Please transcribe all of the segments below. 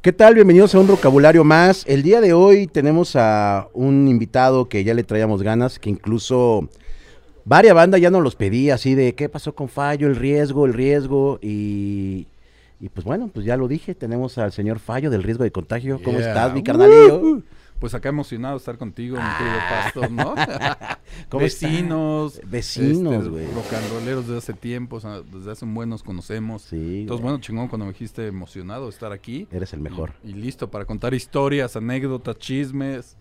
¿Qué tal? Bienvenidos a un vocabulario más. El día de hoy tenemos a un invitado que ya le traíamos ganas, que incluso varias bandas ya nos los pedía, así de qué pasó con Fallo, el riesgo, el riesgo, y, y pues bueno, pues ya lo dije, tenemos al señor Fallo del riesgo de contagio. ¿Cómo Yeah. estás, mi carnalillo? Pues acá emocionado estar contigo, mi querido pastor, ¿no? ¿Cómo Vecinos. Vecinos, este, güey. rolleros desde hace tiempo, o sea, desde hace un buen nos conocemos. Sí, Entonces, bueno, chingón cuando me dijiste emocionado estar aquí. Eres el mejor. Y, y listo para contar historias, anécdotas, chismes,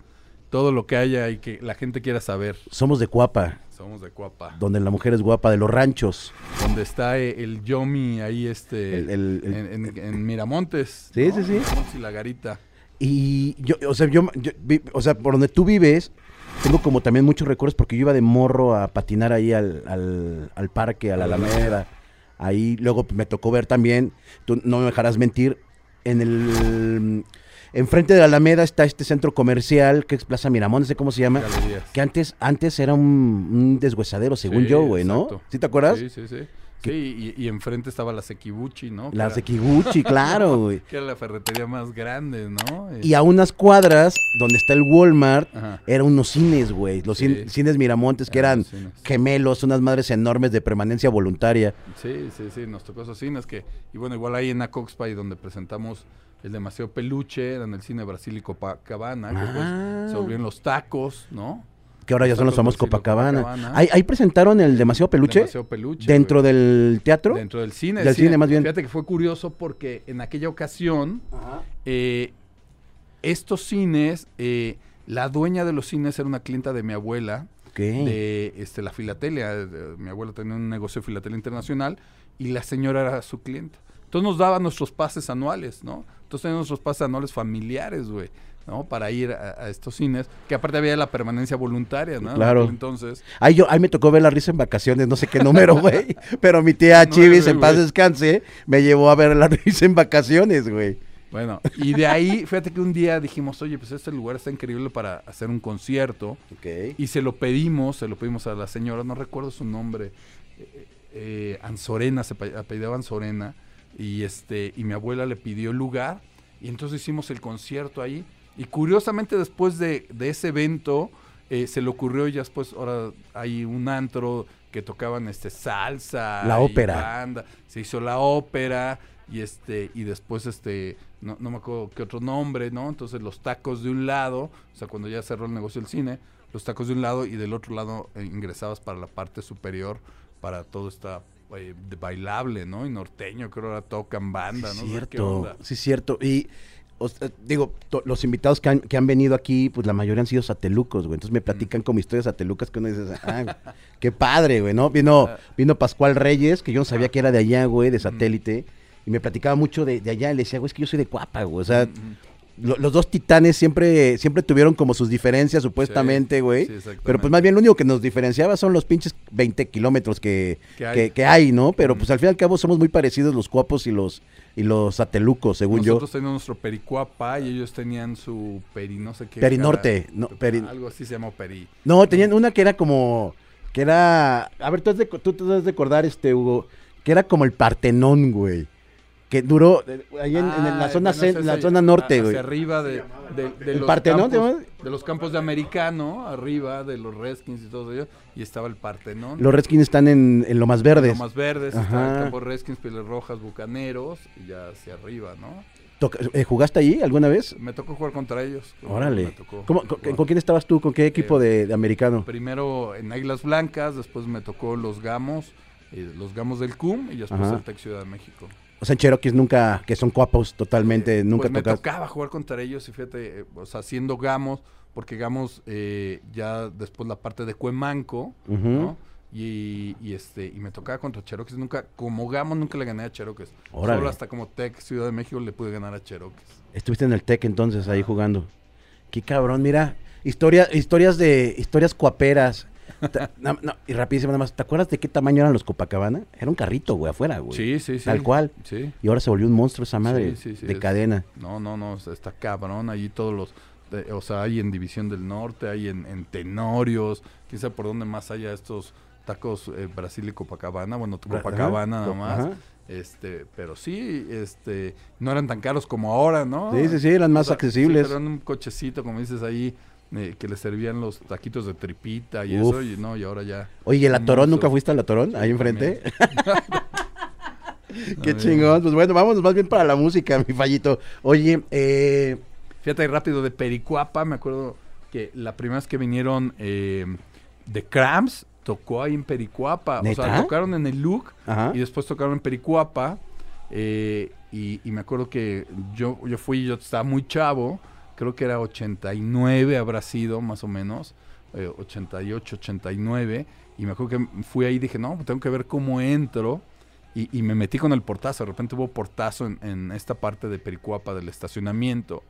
todo lo que haya y que la gente quiera saber. Somos de Cuapa, Somos de Cuapa. donde la mujer es guapa, de los ranchos. Donde está eh, el Yomi ahí, este, El- el- el- en, en- en Miramontes. Sí, ¿no? sí, sí. Miramontes y la garita. Y yo, o sea, yo, yo vi- o sea, por donde tú vives, tengo como también muchos recuerdos porque yo iba de morro a patinar ahí al, al, al parque, a la Alameda. Ahí luego me tocó ver también, tú no me dejarás mentir, en el enfrente de la Alameda está este centro comercial que es Plaza Miramón, no sé cómo se llama. Galerías. Que antes, antes era un, un deshuesadero, según Sí, yo, güey, ¿no? exacto. ¿Sí te acuerdas? Sí, sí, sí. Sí, y, y enfrente estaba la Sekibuchi, ¿no? La Sekiguchi, claro, güey. Que era la ferretería más grande, ¿no? Y a unas cuadras donde está el Walmart, Ajá. eran unos cines, güey. Los cin- cines Miramontes que Eran gemelos, unas madres enormes de permanencia voluntaria. Sí, sí, sí, nos tocó esos cines que... Y bueno, igual ahí en Acoxpa, y donde presentamos el Demasiado Peluche, era en el cine Brasil y Copacabana, que Ah. después se volvieron los tacos, ¿no? Que ahora ya son los famosos Brasil, Copacabana. Copacabana. Ahí, ahí presentaron el Demasiado Peluche Demasiado Peluche. dentro güey. del teatro. Dentro del cine. Del cine, más bien. Fíjate que fue curioso porque en aquella ocasión, eh, estos cines, eh, la dueña de los cines era una clienta de mi abuela, Ok. de este, la filatelia. de- mi abuela tenía un negocio de filatelia internacional y la señora era su clienta. Entonces nos daba nuestros pases anuales, ¿no? Entonces teníamos nuestros pases anuales familiares, güey, ¿no? Para ir a, a estos cines, que aparte había la permanencia voluntaria, ¿no? Claro. Entonces, Ahí, yo, ahí me tocó ver la risa en vacaciones, no sé qué número, güey. Pero mi tía No, Chivis, en paz descanse, me llevó a ver la risa en vacaciones, güey. bueno, y de ahí, fíjate que un día dijimos, oye, pues este lugar está increíble para hacer un concierto. Ok. Y se lo pedimos, se lo pedimos a la señora, no recuerdo su nombre, eh, eh, Anzorena, se apellidaba Anzorena, y este, y mi abuela le pidió el lugar, y entonces hicimos el concierto ahí, y curiosamente después de, de ese evento, eh, se le ocurrió ya después, ahora hay un antro que tocaban este salsa, La y ópera. banda, se hizo la ópera, y este, y después este, no, no me acuerdo qué otro nombre, ¿no? Entonces los tacos de un lado, o sea, cuando ya cerró el negocio del cine, los tacos de un lado y del otro lado eh, ingresabas para la parte superior, para todo esta eh, de bailable, ¿no? Y norteño, creo que ahora tocan banda, ¿no? Sí, O sea, ¿qué cierto, onda? sí, cierto. Y o sea, digo, los invitados que han, que han venido aquí, pues la mayoría han sido satelucos, güey. Entonces me platican como historias satelucas que uno dice, ah, qué padre, güey, ¿no? Vino, vino Pascual Reyes, que yo no sabía que era de allá, güey, de satélite. Y me platicaba mucho de, de allá. Y le decía, güey, es que yo soy de Cuapa, güey. O sea, lo- los dos titanes siempre, siempre tuvieron como sus diferencias, supuestamente, güey. sí, exactamente. Pero pues más bien lo único que nos diferenciaba son los pinches 20 kilómetros que, Que hay. que, que hay, ¿no? Pero Mm. pues al fin y al cabo somos muy parecidos los cuapos y los, y los satelucos, según Nosotros yo. teníamos nuestro pericuapa y ellos tenían su peri no sé qué. Perinorte, cara- no, peri- Algo así se llamó peri. No, tenían una que era como, que era, a ver, tú has de, tú, tú has de acordar, este, Hugo, que era como el Partenón, güey. Que duró eh, ahí en, en la Ah, zona, bueno, la zona norte, hacia güey. arriba de, de, de ¿El los Partenón, te campos, de los campos de americano, arriba de los Redskins y todo ello, y estaba el Partenón. Los Redskins están en, en lo más verdes. más verdes, Ajá. estaba el campo Redskins, Pieles Rojas, Bucaneros, y ya hacia arriba, ¿no? Toca- eh, ¿Jugaste ahí alguna vez? Me tocó jugar contra ellos. Me Órale. tocó ¿Cómo- con, jugar. con quién estabas tú? ¿Con qué equipo Eh, de, de americano? Primero en Águilas Blancas, después me tocó los Gamos, eh, los Gamos del CUM, y después Ajá. el Tec Ciudad de México. O sea, en Cherokees nunca, que son cuapos totalmente, Eh, nunca pues me tocaba jugar contra ellos y fíjate, eh, o sea, siendo Gamos, porque Gamos eh, ya después la parte de Cuemanco. ¿no? Y, y, este y me tocaba contra Cherokees, nunca, como Gamos nunca le gané a Cherokees. Órale. Solo hasta como Tech Ciudad de México le pude ganar a Cherokees. Estuviste en el TEC entonces ahí jugando. Qué cabrón, mira. Historia, historias de, historias cuaperas. Ta- no, no, y rapidísimo nada más. ¿Te acuerdas de qué tamaño eran los Copacabana? Era un carrito, güey, afuera, güey. Sí, sí, sí. Tal cual. Sí. Y ahora se volvió un monstruo esa madre Sí, sí, sí, de es- cadena. No, no, no, está cabrón. Allí todos los. de- o sea, hay en División del Norte, hay en, en Tenorios, quién sabe por dónde más haya estos tacos eh, Brasil y Copacabana, bueno, Ajá, Copacabana nada más. ajá. Este, pero sí, este, no eran tan caros como ahora, ¿no? Sí, sí, sí, eran más O sea, accesibles. Sí, pero en un cochecito, como dices ahí, eh, que le servían los taquitos de tripita y Uf. eso, y no, y ahora ya. Oye, ¿y el Atorón? ¿Nunca fuiste al Atorón? Ahí enfrente. Qué chingón. Pues bueno, vámonos más bien para la música, mi fallito. Oye, eh, Fíjate rápido, de Pericuapa, me acuerdo que la primera vez que vinieron eh, de Cramps, tocó ahí en Pericuapa. O sea, ¿Neta? tocaron en el Look ajá. y después tocaron en Pericuapa. eh, y, y me acuerdo que yo, yo fui, yo estaba muy chavo, creo que era 89 habrá sido más o menos, eh, 88, 89. Y me acuerdo que fui ahí y dije, no, tengo que ver cómo entro. Y, y me metí con el portazo. De repente hubo portazo en esta parte de Pericuapa del estacionamiento.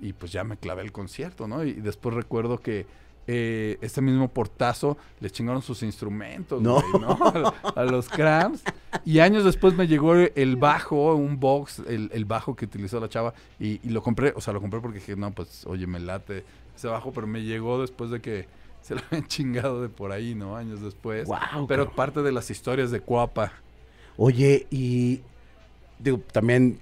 Y pues ya me clavé el concierto, ¿no? Y después recuerdo que eh, este mismo portazo les chingaron sus instrumentos, No. ¿no? A, a los Cramps. Y años después me llegó el bajo, un box, el, el bajo que utilizó la chava. Y, y lo compré, o sea, lo compré porque dije, no, pues, oye, me late ese bajo, pero me llegó después de que se lo habían chingado de por ahí, ¿no? Años después. Pero parte de las historias de Cuapa. Oye, y digo, también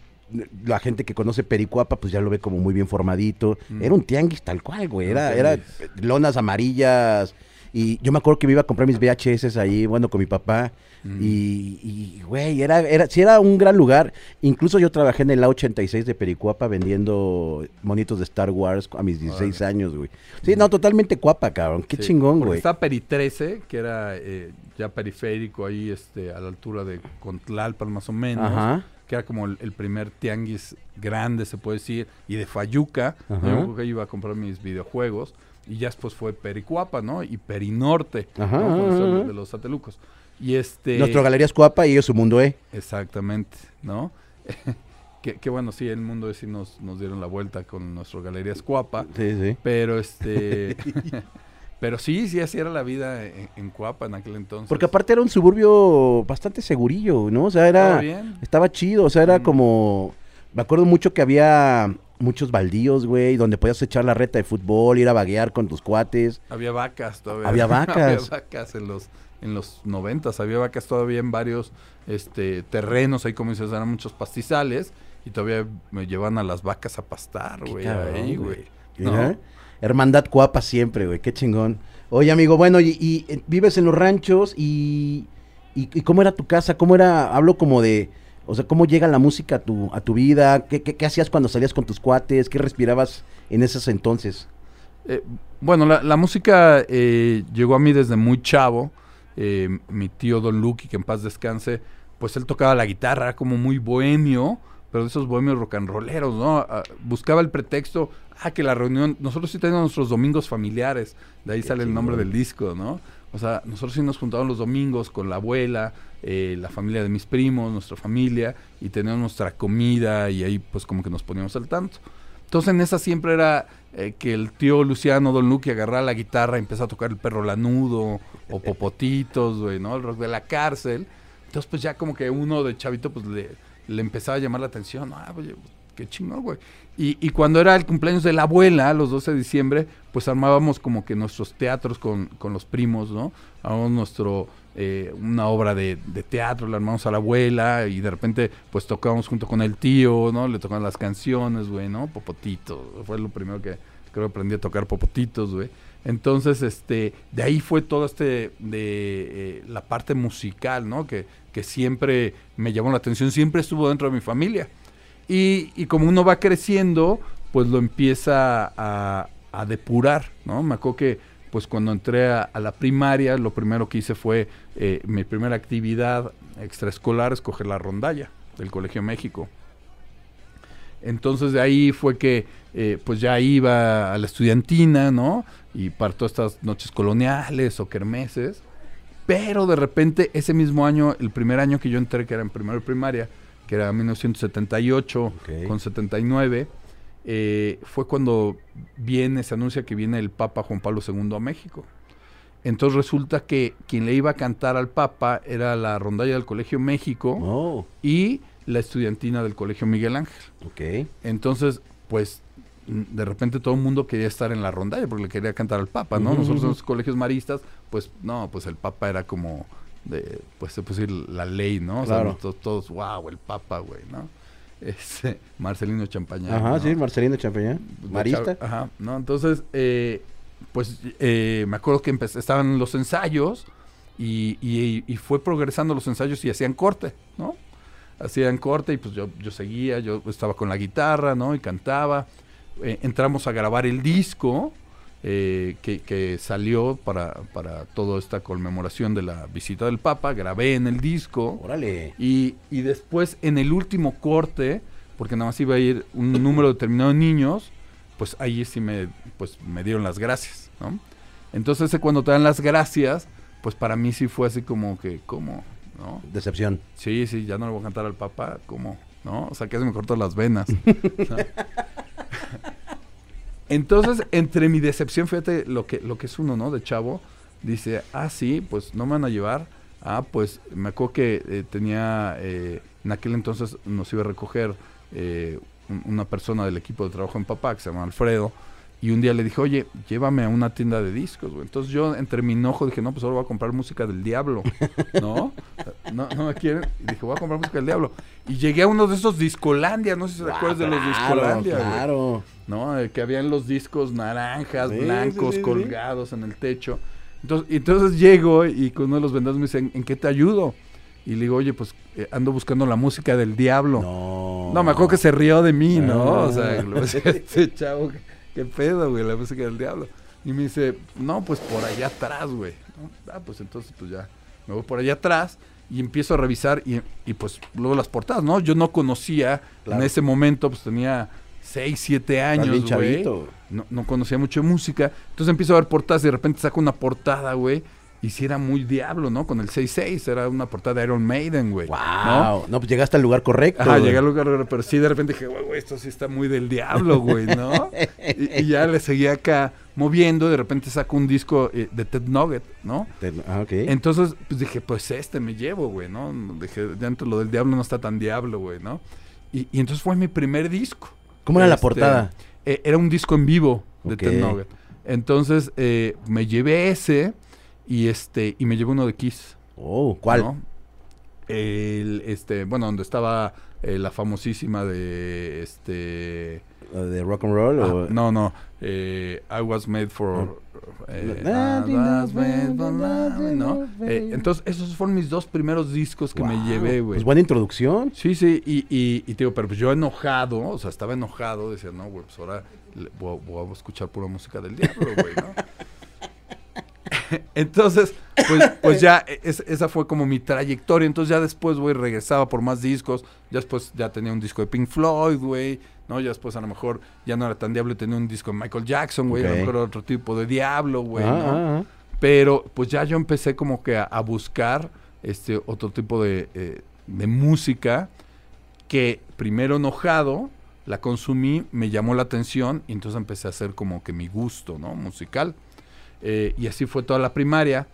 la gente que conoce Pericuapa, pues ya lo ve como muy bien formadito. Mm. Era un tianguis tal cual, güey. Era Era, lonas amarillas. Y yo me acuerdo que me iba a comprar mis VHS ahí, bueno, con mi papá. Mm. Y, y, güey, era, era, sí era un gran lugar. Incluso yo trabajé en el A86 de Pericuapa vendiendo monitos de Star Wars a mis 16 Órale. años, güey. Sí, no, totalmente cuapa, cabrón. Qué Sí, chingón, güey. Está Peri 13, que era eh, ya periférico ahí, este, a la altura de Contlalpan más o menos. Ajá. Que era como el, el primer tianguis grande, se puede decir, y de Fayuca. Yo que iba a comprar mis videojuegos. Y ya después fue Pericuapa, ¿no? Y Perinorte, Ajá, ¿no? Ajá, ajá. de los satelucos. Y este... Nuestro Galerías Cuapa y ellos su mundo, ¿eh? Exactamente, ¿no? que, que bueno, sí, el mundo sí nos, nos dieron la vuelta con nuestro Galerías Cuapa. Sí, sí. Pero este. pero sí, sí, así era la vida en, en Cuapa en aquel entonces. Porque aparte era un suburbio bastante segurillo, ¿no? O sea, era... bien. Estaba chido, o sea, era Mm. como... Me acuerdo mucho que había muchos baldíos, güey, donde podías echar la reta de fútbol, ir a vaguear con tus cuates. Había vacas todavía. Había vacas. había vacas en los en los noventas. Había vacas todavía en varios este terrenos. Ahí, como dices, eran muchos pastizales. Y todavía me llevan a las vacas a pastar, güey. Ahí, güey. ¿No? Hermandad Cuapa siempre, güey, qué chingón. Oye, amigo, bueno, y, y, eh, vives en los ranchos y, y, cómo era tu casa, cómo era, hablo como de, o sea, cómo llega la música a tu, a tu vida, ¿Qué, qué, hacías cuando salías con tus cuates, qué respirabas en esos entonces. Eh, bueno, la, la música eh, llegó a mí desde muy chavo. Mi tío Don Lucky, que en paz descanse, pues él tocaba la guitarra, como muy bohemio, pero de esos bohemios rock and rolleros, ¿no? Ah, buscaba el pretexto, ah, que la reunión, nosotros sí tenemos nuestros domingos familiares, de ahí Qué sale el nombre del disco, ¿no? O sea, nosotros sí nos juntábamos los domingos con la abuela, eh, la familia de mis primos, nuestra familia, y teníamos nuestra comida y ahí pues como que nos poníamos al tanto. Entonces en esa siempre era eh, que el tío Luciano Don Luque agarraba la guitarra y empezaba a tocar el perro lanudo o popotitos, güey, ¿no? El rock de la cárcel. Entonces pues ya como que uno de chavito pues le, le empezaba a llamar la atención. Ah, oye, qué chingón, güey. Y, y cuando era el cumpleaños de la abuela, los 12 de diciembre, pues armábamos como que nuestros teatros con, con los primos, ¿no? Armábamos nuestro, eh, una obra de, de teatro, la armamos a la abuela y de repente pues tocábamos junto con el tío, ¿no? Le tocaban las canciones, güey, ¿no? Popotito, fue lo primero que creo que aprendí a tocar popotitos, güey. Entonces, este, de ahí fue todo este, de eh, la parte musical, ¿no? Que, que siempre me llamó la atención, siempre estuvo dentro de mi familia. Y, y como uno va creciendo, pues lo empieza a, a depurar, ¿no? Me acuerdo que, pues cuando entré a, la primaria, lo primero que hice fue, eh, mi primera actividad extraescolar, escoger la rondalla del Colegio México. Entonces de ahí fue que eh, pues ya iba a la estudiantina, ¿no? Y para todas estas noches coloniales o kermeses. Pero de repente ese mismo año, el primer año que yo entré, que era en primero de primaria, que era 1978 Ok. con 79, eh, fue cuando viene, se anuncia que viene el Papa Juan Pablo II a México. Entonces resulta que quien le iba a cantar al Papa era la rondalla del Colegio México Oh, y la estudiantina del Colegio Miguel Ángel. ok. Entonces, pues de repente todo el mundo quería estar en la rondalla porque le quería cantar al Papa, ¿no? Nosotros en los colegios maristas, pues no, pues el Papa era como de, pues se puso la ley, ¿no? O sea, Claro. to- todos, wow, el Papa, güey, ¿no? Este, Marcelino Champañán. Ajá, ¿no? sí, Marcelino Champañán. Marista. Ajá, ¿no? Entonces, eh, pues eh, me acuerdo que estaban los ensayos y, y- y fue progresando los ensayos y hacían corte, ¿no? Hacían corte y pues yo, yo seguía, yo estaba con la guitarra, ¿no? Y cantaba. Eh, entramos a grabar el disco eh, que, que salió para, para toda esta conmemoración de la visita del Papa. Grabé en el disco. Órale. Y, y después en el último corte, porque nada más iba a ir un número determinado de niños, pues ahí sí me, pues, me dieron las gracias, ¿no? Entonces cuando te dan las gracias, pues para mí sí fue así como que, ¿cómo? ¿No? Decepción. Sí, sí, ya no le voy a cantar al papá, ¿cómo? ¿No? O sea, que se me cortó las venas. Entonces, entre mi decepción, fíjate lo que, lo que es uno, ¿no? De chavo, dice, ah, sí, pues no me van a llevar. Ah, pues me acuerdo que eh, tenía, eh, en aquel entonces nos iba a recoger eh, un- una persona del equipo de trabajo en papá, que se llama Alfredo, y un día le dije, oye, llévame a una tienda de discos, güey. Entonces yo, entre mi enojo, dije, no, pues ahora voy a comprar música del diablo, ¿no? No, no me quieren. Y dije, voy a comprar música del diablo. Y llegué a uno de esos Discolandia, no sé si te acuerdas de los Claro, Discolandia, güey. Claro. ¿no? Eh, que habían los discos naranjas, Sí, blancos, sí, sí, sí. colgados en el techo. Entonces, y entonces llego y con uno de los vendedores me dicen, ¿en qué te ayudo? Y le digo, oye, pues eh, ando buscando la música del diablo. No. No. me acuerdo que se rió de mí, ¿no? Ah. O sea, este chavo, ¿qué, qué pedo, güey? La música del diablo. Y me dice, no, pues por allá atrás, güey. Ah, pues entonces, pues ya, me voy por allá atrás y empiezo a revisar y, y pues luego las portadas, ¿no? Yo no conocía, Claro. en ese momento, pues tenía 6, 7 Estás años, güey. No, no conocía mucho de música. Entonces empiezo a ver portadas y de repente saco una portada, güey. Y si era muy diablo, ¿no? Con el 6-6, era una portada de Iron Maiden, güey. Wow. ¿no? ¿no? pues llegaste al lugar correcto. Güey. llegué al lugar, pero sí de repente dije, güey, güey, esto sí está muy del diablo, güey, ¿no? y, y ya le seguía acá moviendo, de repente saco un disco eh, de Ted Nugget, ¿no? Te- Ah, ok. Entonces, pues dije, pues este me llevo, güey, ¿no? Dije, ya entre lo del diablo no está tan diablo, güey, ¿no? Y, y entonces fue mi primer disco. ¿Cómo era la Este, portada? eh, era un disco en vivo de. Ted Nugget. Entonces, eh, me llevé ese y este y me llevé uno de Kiss. Oh, ¿cuál? ¿no? El, este, bueno, donde estaba eh, la famosísima de este ¿La ¿De rock and roll? ah, o... no, no, eh, I was made for eh, La- I was made for love, ¿no? Eh, entonces, esos fueron mis dos primeros discos que me llevé, güey. Pues buena introducción. Sí, sí, y, y, y te digo, pero pues yo enojado, o sea, estaba enojado, decía, no, güey, pues ahora le- voy, a- voy a escuchar pura música del diablo, güey, ¿no? Entonces, pues, pues ya e- es- esa fue como mi trayectoria. Entonces ya después, güey, regresaba por más discos. Ya después ya tenía un disco de Pink Floyd, güey. ¿no? Ya después a lo mejor ya no era tan diablo y tenía un disco de Michael Jackson, güey. A lo mejor era otro tipo de diablo, güey, Ah, ¿no? ah, ah. Pero pues ya yo empecé como que a, a buscar este otro tipo de, eh, de música que primero enojado la consumí, me llamó la atención y entonces empecé a hacer como que mi gusto, ¿no? Musical. Eh, y así fue toda la primaria.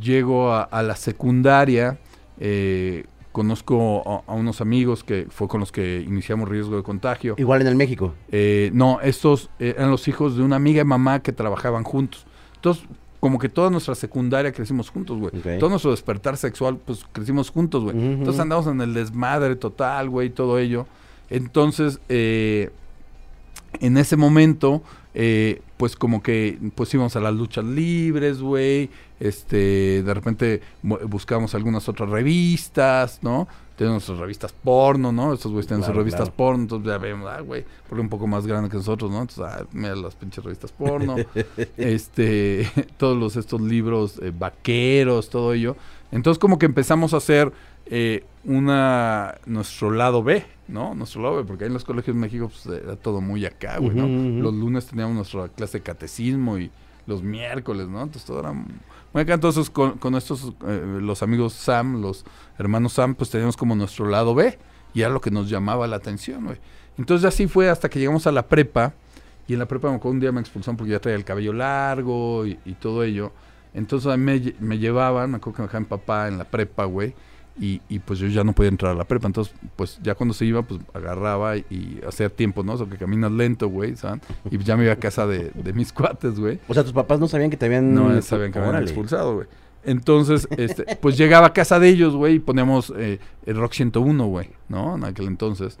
Llego a, a la secundaria, eh, conozco a, a unos amigos que fue con los que iniciamos riesgo de contagio. Igual en el México. Eh, no, estos eran los hijos de una amiga y mamá que trabajaban juntos. Entonces, como que toda nuestra secundaria crecimos juntos, güey. Todo nuestro despertar sexual, pues crecimos juntos, güey. Entonces andamos en el desmadre total, güey, todo ello. Entonces, eh, en ese momento, eh, pues como que pues íbamos a las luchas libres, güey. Este, de repente bu- buscamos algunas otras revistas, ¿no? Tenemos nuestras revistas porno, ¿no? Estos güeyes tienen sus revistas claro. porno, entonces ya vemos, ah, güey, porque un poco más grande que nosotros, ¿no? Entonces, ah, mira las pinches revistas porno. este, todos los estos libros eh, vaqueros, todo ello. Entonces como que empezamos a hacer eh, una nuestro lado B, ¿no? Nuestro lado B, porque ahí en los colegios de México pues, era todo muy acá, güey, ¿no? Los lunes teníamos nuestra clase de catecismo y los miércoles, ¿no? Entonces todo era muy acá. Entonces con, con estos, eh, los amigos Sam, los hermanos Sam, pues teníamos como nuestro lado B y era lo que nos llamaba la atención, güey. Entonces así fue hasta que llegamos a la prepa y en la prepa me acuerdo un día me expulsaron porque ya traía el cabello largo y, y todo ello. Entonces a mí me, me llevaban, me acuerdo que me dejaban papá en la prepa, güey. Y, y, pues yo ya no podía entrar a la prepa. Entonces, pues ya cuando se iba, pues agarraba y, hacía tiempo, ¿no? O sea, que caminas lento, güey, ¿sabes? Y ya me iba a casa de, de mis cuates, güey. O sea, tus papás no sabían que te habían... No, sabían que me habían expulsado, güey. Entonces, este, pues llegaba a casa de ellos, güey, y poníamos eh, el Rock 101, güey, ¿no? En aquel entonces.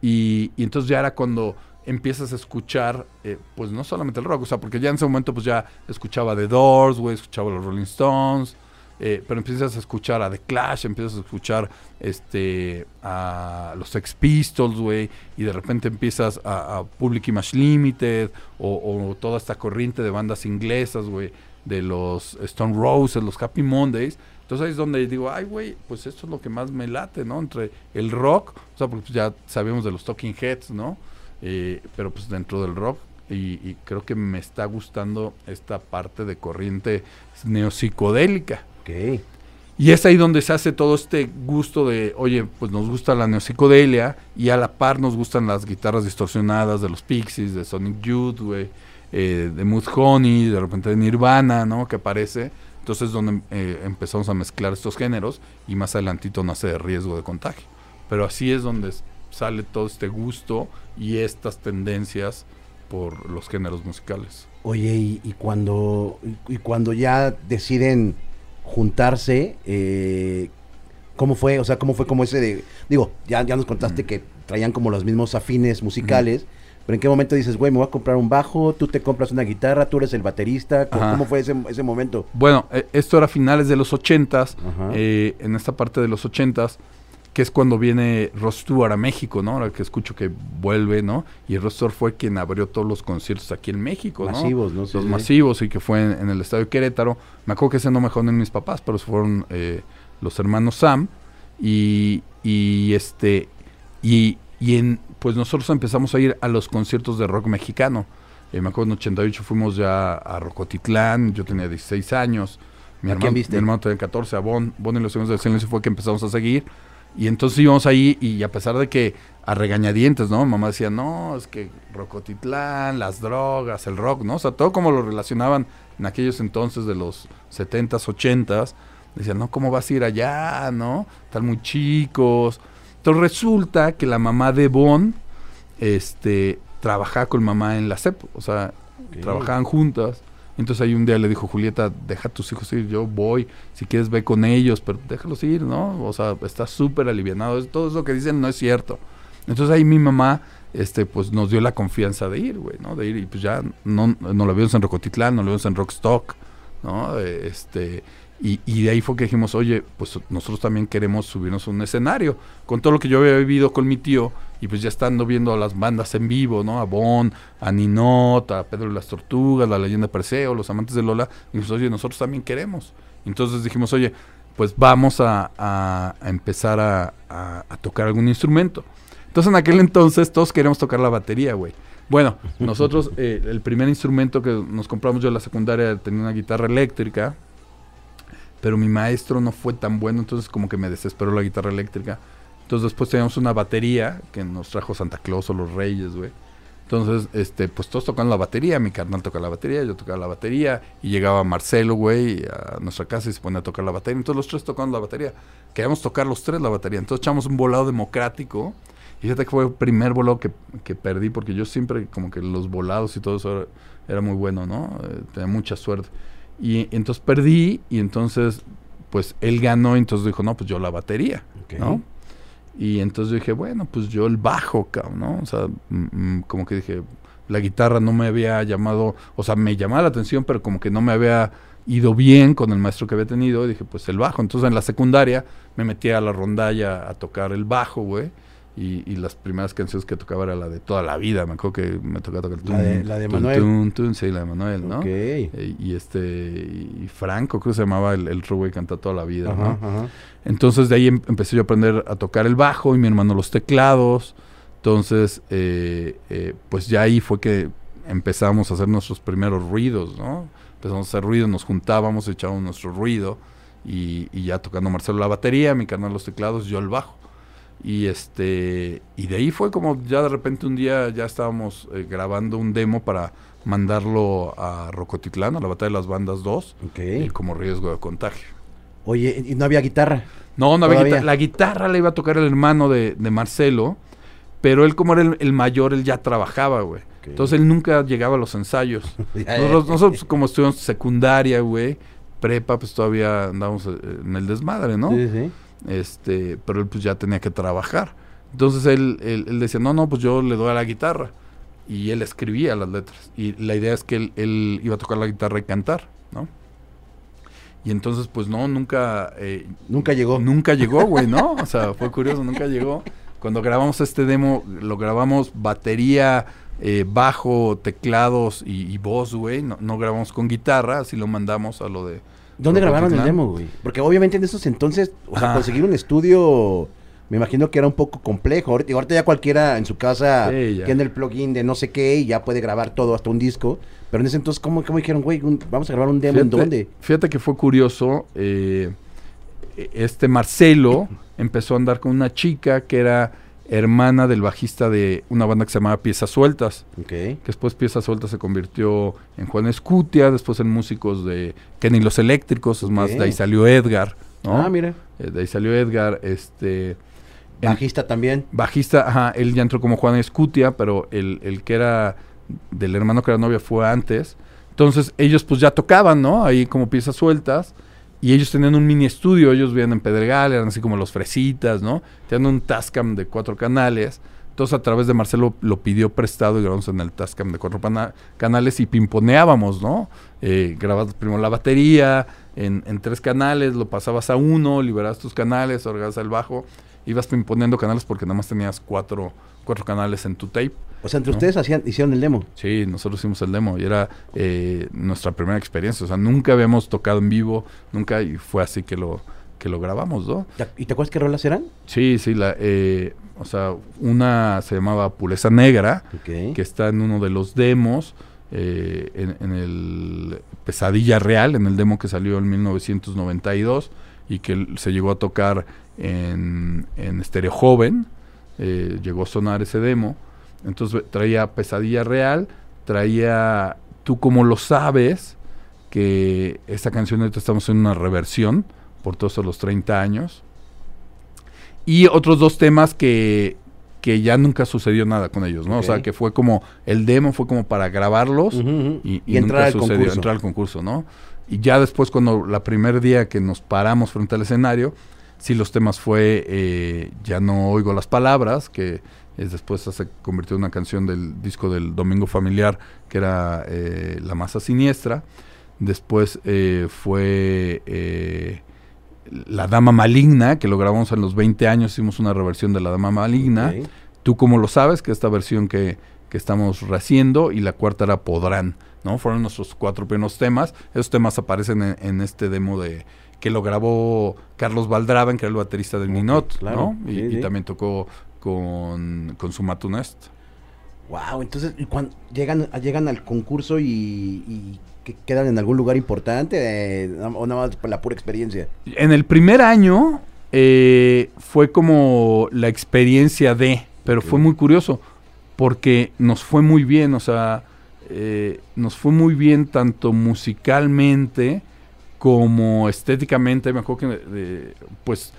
Y, y, entonces ya era cuando empiezas a escuchar, eh, pues no solamente el rock, o sea, porque ya en ese momento pues ya escuchaba The Doors, güey, escuchaba los Rolling Stones, eh, pero empiezas a escuchar a The Clash, empiezas a escuchar este a los Sex Pistols, güey, y de repente empiezas a, Public Image Limited o, toda esta corriente de bandas inglesas, güey, de los Stone Roses, los Happy Mondays. Entonces ahí es donde digo, ay, güey, pues esto es lo que más me late, ¿no? Entre el rock, o sea, porque pues ya sabemos de los Talking Heads, ¿no? Eh, pero pues dentro del rock, y, creo que me está gustando esta parte de corriente neopsicodélica. Y es ahí donde se hace todo este gusto de, oye, pues nos gusta la neopsicodelia y a la par nos gustan las guitarras distorsionadas de los Pixies, de Sonic Youth, güey, eh, de Mood Honey, de repente de Nirvana, ¿no? Que aparece. Entonces es donde eh, empezamos a mezclar estos géneros y más adelantito nace de riesgo de contagio. Pero así es donde sale todo este gusto y estas tendencias por los géneros musicales. Oye, y, cuando, y, cuando ya deciden juntarse, eh, ¿cómo fue? O sea, ¿cómo fue como ese de... Digo, ya, ya nos contaste que traían como los mismos afines musicales, pero ¿en qué momento dices, güey, me voy a comprar un bajo, tú te compras una guitarra, tú eres el baterista? ¿Cómo, fue ese, ese, momento? Bueno, eh, esto era finales de los ochentas, eh, en esta parte de los ochentas, que es cuando viene Rostur a México, ¿no? Ahora que escucho que vuelve, ¿no? Y Rostur fue quien abrió todos los conciertos aquí en México, ¿no? Masivos, ¿no? los masivos y que fue en, el estadio Querétaro. Me acuerdo que ese no me en mis papás, pero fueron eh, los hermanos Sam y, y este y, y en pues nosotros empezamos a ir a los conciertos de rock mexicano. Eh, me acuerdo en 88 fuimos ya a Rocotitlán, yo tenía 16 años. Mi, hermano, mi hermano tenía 14, a Bon, Bon y los Segundos del Silencio fue que empezamos a seguir. Y entonces íbamos ahí y a pesar de que a regañadientes, ¿no? Mamá decía, no, es que Rocotitlán, las drogas, el rock, ¿no? O sea, todo como lo relacionaban en aquellos entonces de los 70s, 80s. Decían, no, ¿cómo vas a ir allá, no? Están muy chicos. Entonces resulta que la mamá de Bon, este, trabajaba con mamá en la CEP, o sea, trabajaban juntas. Entonces ahí un día le dijo Julieta, deja a tus hijos ir, yo voy, si quieres ve con ellos, pero déjalos ir, ¿no? O sea, está súper alivianado, todo eso que dicen no es cierto. Entonces ahí mi mamá, este, pues nos dio la confianza de ir, güey, ¿no? De ir y pues ya no, no lo vimos en Rocotitlán, no lo vimos en Rockstock, ¿no? Este, y, y, de ahí fue que dijimos, oye, pues nosotros también queremos subirnos a un escenario. Con todo lo que yo había vivido con mi tío, y pues ya estando viendo a las bandas en vivo, ¿no? A Bon, a Ninot, a Pedro y las Tortugas, la leyenda Perseo, los amantes de Lola. Y pues, oye, nosotros también queremos. Entonces dijimos, oye, pues vamos a, a, empezar a, a, tocar algún instrumento. Entonces en aquel entonces todos queríamos tocar la batería, güey. Bueno, nosotros, eh, el primer instrumento que nos compramos yo en la secundaria tenía una guitarra eléctrica pero mi maestro no fue tan bueno, entonces como que me desesperó la guitarra eléctrica. Entonces después teníamos una batería que nos trajo Santa Claus o los Reyes, güey. Entonces, este, pues todos tocan la batería, mi carnal toca la batería, yo tocaba la batería, y llegaba Marcelo, güey, a nuestra casa y se ponía a tocar la batería. Entonces los tres tocando la batería. Queríamos tocar los tres la batería. Entonces echamos un volado democrático. Y fíjate que fue el primer volado que, que perdí, porque yo siempre, como que los volados y todo eso era, muy bueno, ¿no? Eh, tenía mucha suerte. Y entonces perdí y entonces pues él ganó y entonces dijo, no, pues yo la batería, ¿no? Y entonces dije, bueno, pues yo el bajo, ¿no? O sea, como que dije, la guitarra no me había llamado, o sea, me llamaba la atención, pero como que no me había ido bien con el maestro que había tenido. Y dije, pues el bajo. Entonces en la secundaria me metí a la rondalla a tocar el bajo, güey. Y, y, las primeras canciones que tocaba era la de toda la vida. Me acuerdo que me tocaba tocar la de, la de Manuel. sí, la de Manuel, ¿no? Eh, y este y Franco, creo que se llamaba el, el canta toda la vida, ¿no? Entonces de ahí em, empecé yo a aprender a tocar el bajo y mi hermano los teclados. Entonces, eh, eh, pues ya ahí fue que empezamos a hacer nuestros primeros ruidos, ¿no? Empezamos a hacer ruido, nos juntábamos, echábamos nuestro ruido y, y ya tocando Marcelo la batería, mi carnal los teclados, yo el bajo. Y este y de ahí fue como ya de repente un día ya estábamos eh, grabando un demo para mandarlo a Rocotitlán, a la Batalla de las Bandas 2, y como riesgo de contagio. Oye, ¿y no había guitarra? No, no había Todavía. guitarra. La guitarra la iba a tocar el hermano de, de Marcelo, pero él como era el, el mayor, él ya trabajaba, güey. Entonces él nunca llegaba a los ensayos. Nosotros, nosotros como estudiamos secundaria, güey, prepa, pues todavía andábamos eh, en el desmadre, ¿no? Sí, sí. Este, pero él pues ya tenía que trabajar. Entonces él, él, él decía, no, no, pues yo le doy a la guitarra. Y él escribía las letras. Y la idea es que él, él iba a tocar la guitarra y cantar, ¿no? Y entonces, pues no, nunca... eh, Nunca llegó. Nunca llegó, güey, ¿no? O sea, fue curioso, nunca llegó. Cuando grabamos este demo, lo grabamos batería, eh, bajo, teclados y, y voz, güey. No, no grabamos con guitarra, así lo mandamos a lo de... ¿Dónde grabaron el demo, güey? Porque obviamente en esos entonces, o sea, conseguir un estudio, me imagino que era un poco complejo. Ahorita, ahorita ya cualquiera en su casa Sí, ya. tiene el plugin de no sé qué y ya puede grabar todo, hasta un disco. Pero en ese entonces, ¿cómo, cómo dijeron, güey, un- vamos a grabar un demo en dónde? Fíjate que fue curioso. eh, este Marcelo empezó a andar con una chica que era hermana del bajista de una banda que se llamaba Piezas Sueltas. Que después Piezas Sueltas se convirtió en Juan Escutia, después en músicos de Kenny Los Eléctricos, es más, de ahí salió Edgar, ¿no? Ah, mira. Eh, de ahí salió Edgar, este... en- Bajista también. bajista, ajá, él ya entró como Juan Escutia, pero el, el que era del hermano que era novia fue antes. Entonces ellos pues ya tocaban, ¿no? Ahí como piezas sueltas. Y ellos tenían un mini estudio, ellos vivían en Pedregal, eran así como los fresitas, ¿no? Tenían un Tascam de cuatro canales. Entonces a través de Marcelo lo pidió prestado y grabamos en el Tascam de cuatro canales y pimponeábamos, ¿no? Eh, primero la batería en, en tres canales, lo pasabas a uno, liberabas tus canales, orgabas el bajo, ibas pimponeando canales porque nada más tenías cuatro, cuatro canales en tu tape. O sea, entre ¿No? ustedes hacían, hicieron el demo. Sí, nosotros hicimos el demo y era eh, nuestra primera experiencia. O sea, nunca habíamos tocado en vivo, nunca, y fue así que lo, que lo grabamos, ¿no? ¿Te- ¿Y te acuerdas qué rolas eran? Sí, sí, la, eh, o sea, una se llamaba Pureza Negra, que está en uno de los demos, eh, en, en el Pesadilla Real, en el demo que salió en 1992 y que se llegó a tocar en, en Joven, eh, llegó a sonar ese demo. Entonces traía Pesadilla Real, traía Tú como lo sabes, que esta canción ahorita estamos en una reversión por todos los 30 años. Y otros dos temas que, que ya nunca sucedió nada con ellos, ¿no? O sea, que fue como, el demo fue como para grabarlos y, Y entrar al sucedió, concurso. entrar al concurso, ¿no? Y ya después, cuando la primer día que nos paramos frente al escenario, sí los temas fue eh, Ya no oigo las palabras, que es después se convirtió en una canción del disco del Domingo Familiar, que era eh, La Masa Siniestra. Después eh, fue eh, La Dama Maligna, que lo grabamos en los 20 años, hicimos una reversión de La Dama Maligna. Tú como lo sabes, que esta versión que, que estamos rehaciendo, y la cuarta era Podrán, ¿no? Fueron nuestros cuatro primeros temas. Esos temas aparecen en, en este demo de que lo grabó Carlos Valdraven, que era el baterista del Minot, claro, ¿no? Y, sí, y sí. también tocó con, con Sumatunest. Wow, entonces ¿y cuando llegan, llegan al concurso y, y que quedan en algún lugar importante eh, o nada más por la pura experiencia. En el primer año eh, fue como la experiencia de, pero fue muy curioso, porque nos fue muy bien, o sea, eh, nos fue muy bien tanto musicalmente como estéticamente. Me acuerdo que, eh, pues,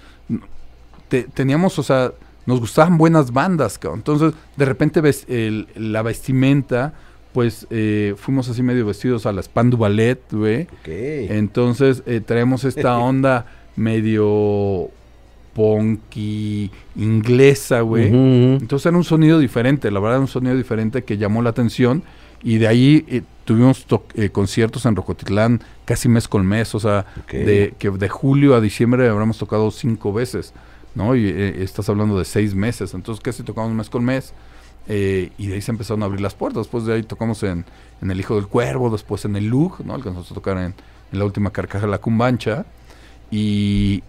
te- teníamos, o sea, nos gustaban buenas bandas, cabrón. Entonces, de repente, ves el- la vestimenta, pues, eh, fuimos así medio vestidos a la Spandu Ballet, güey. Ok. Entonces eh, traemos esta onda medio punky inglesa, güey. Entonces era un sonido diferente, la verdad era un sonido diferente que llamó la atención y de ahí eh, tuvimos eh, conciertos en Rocotitlán casi mes con mes, o sea, de, que de julio a diciembre habremos tocado cinco veces, ¿no? Y eh, estás hablando de seis meses, entonces casi tocamos mes con mes. eh, y de ahí se empezaron a abrir las puertas. Después de ahí tocamos en, en El Hijo del Cuervo, después en El Lug, ¿no? Alcanzamos a tocar en, en la última carcaja de la Cumbancha. Y,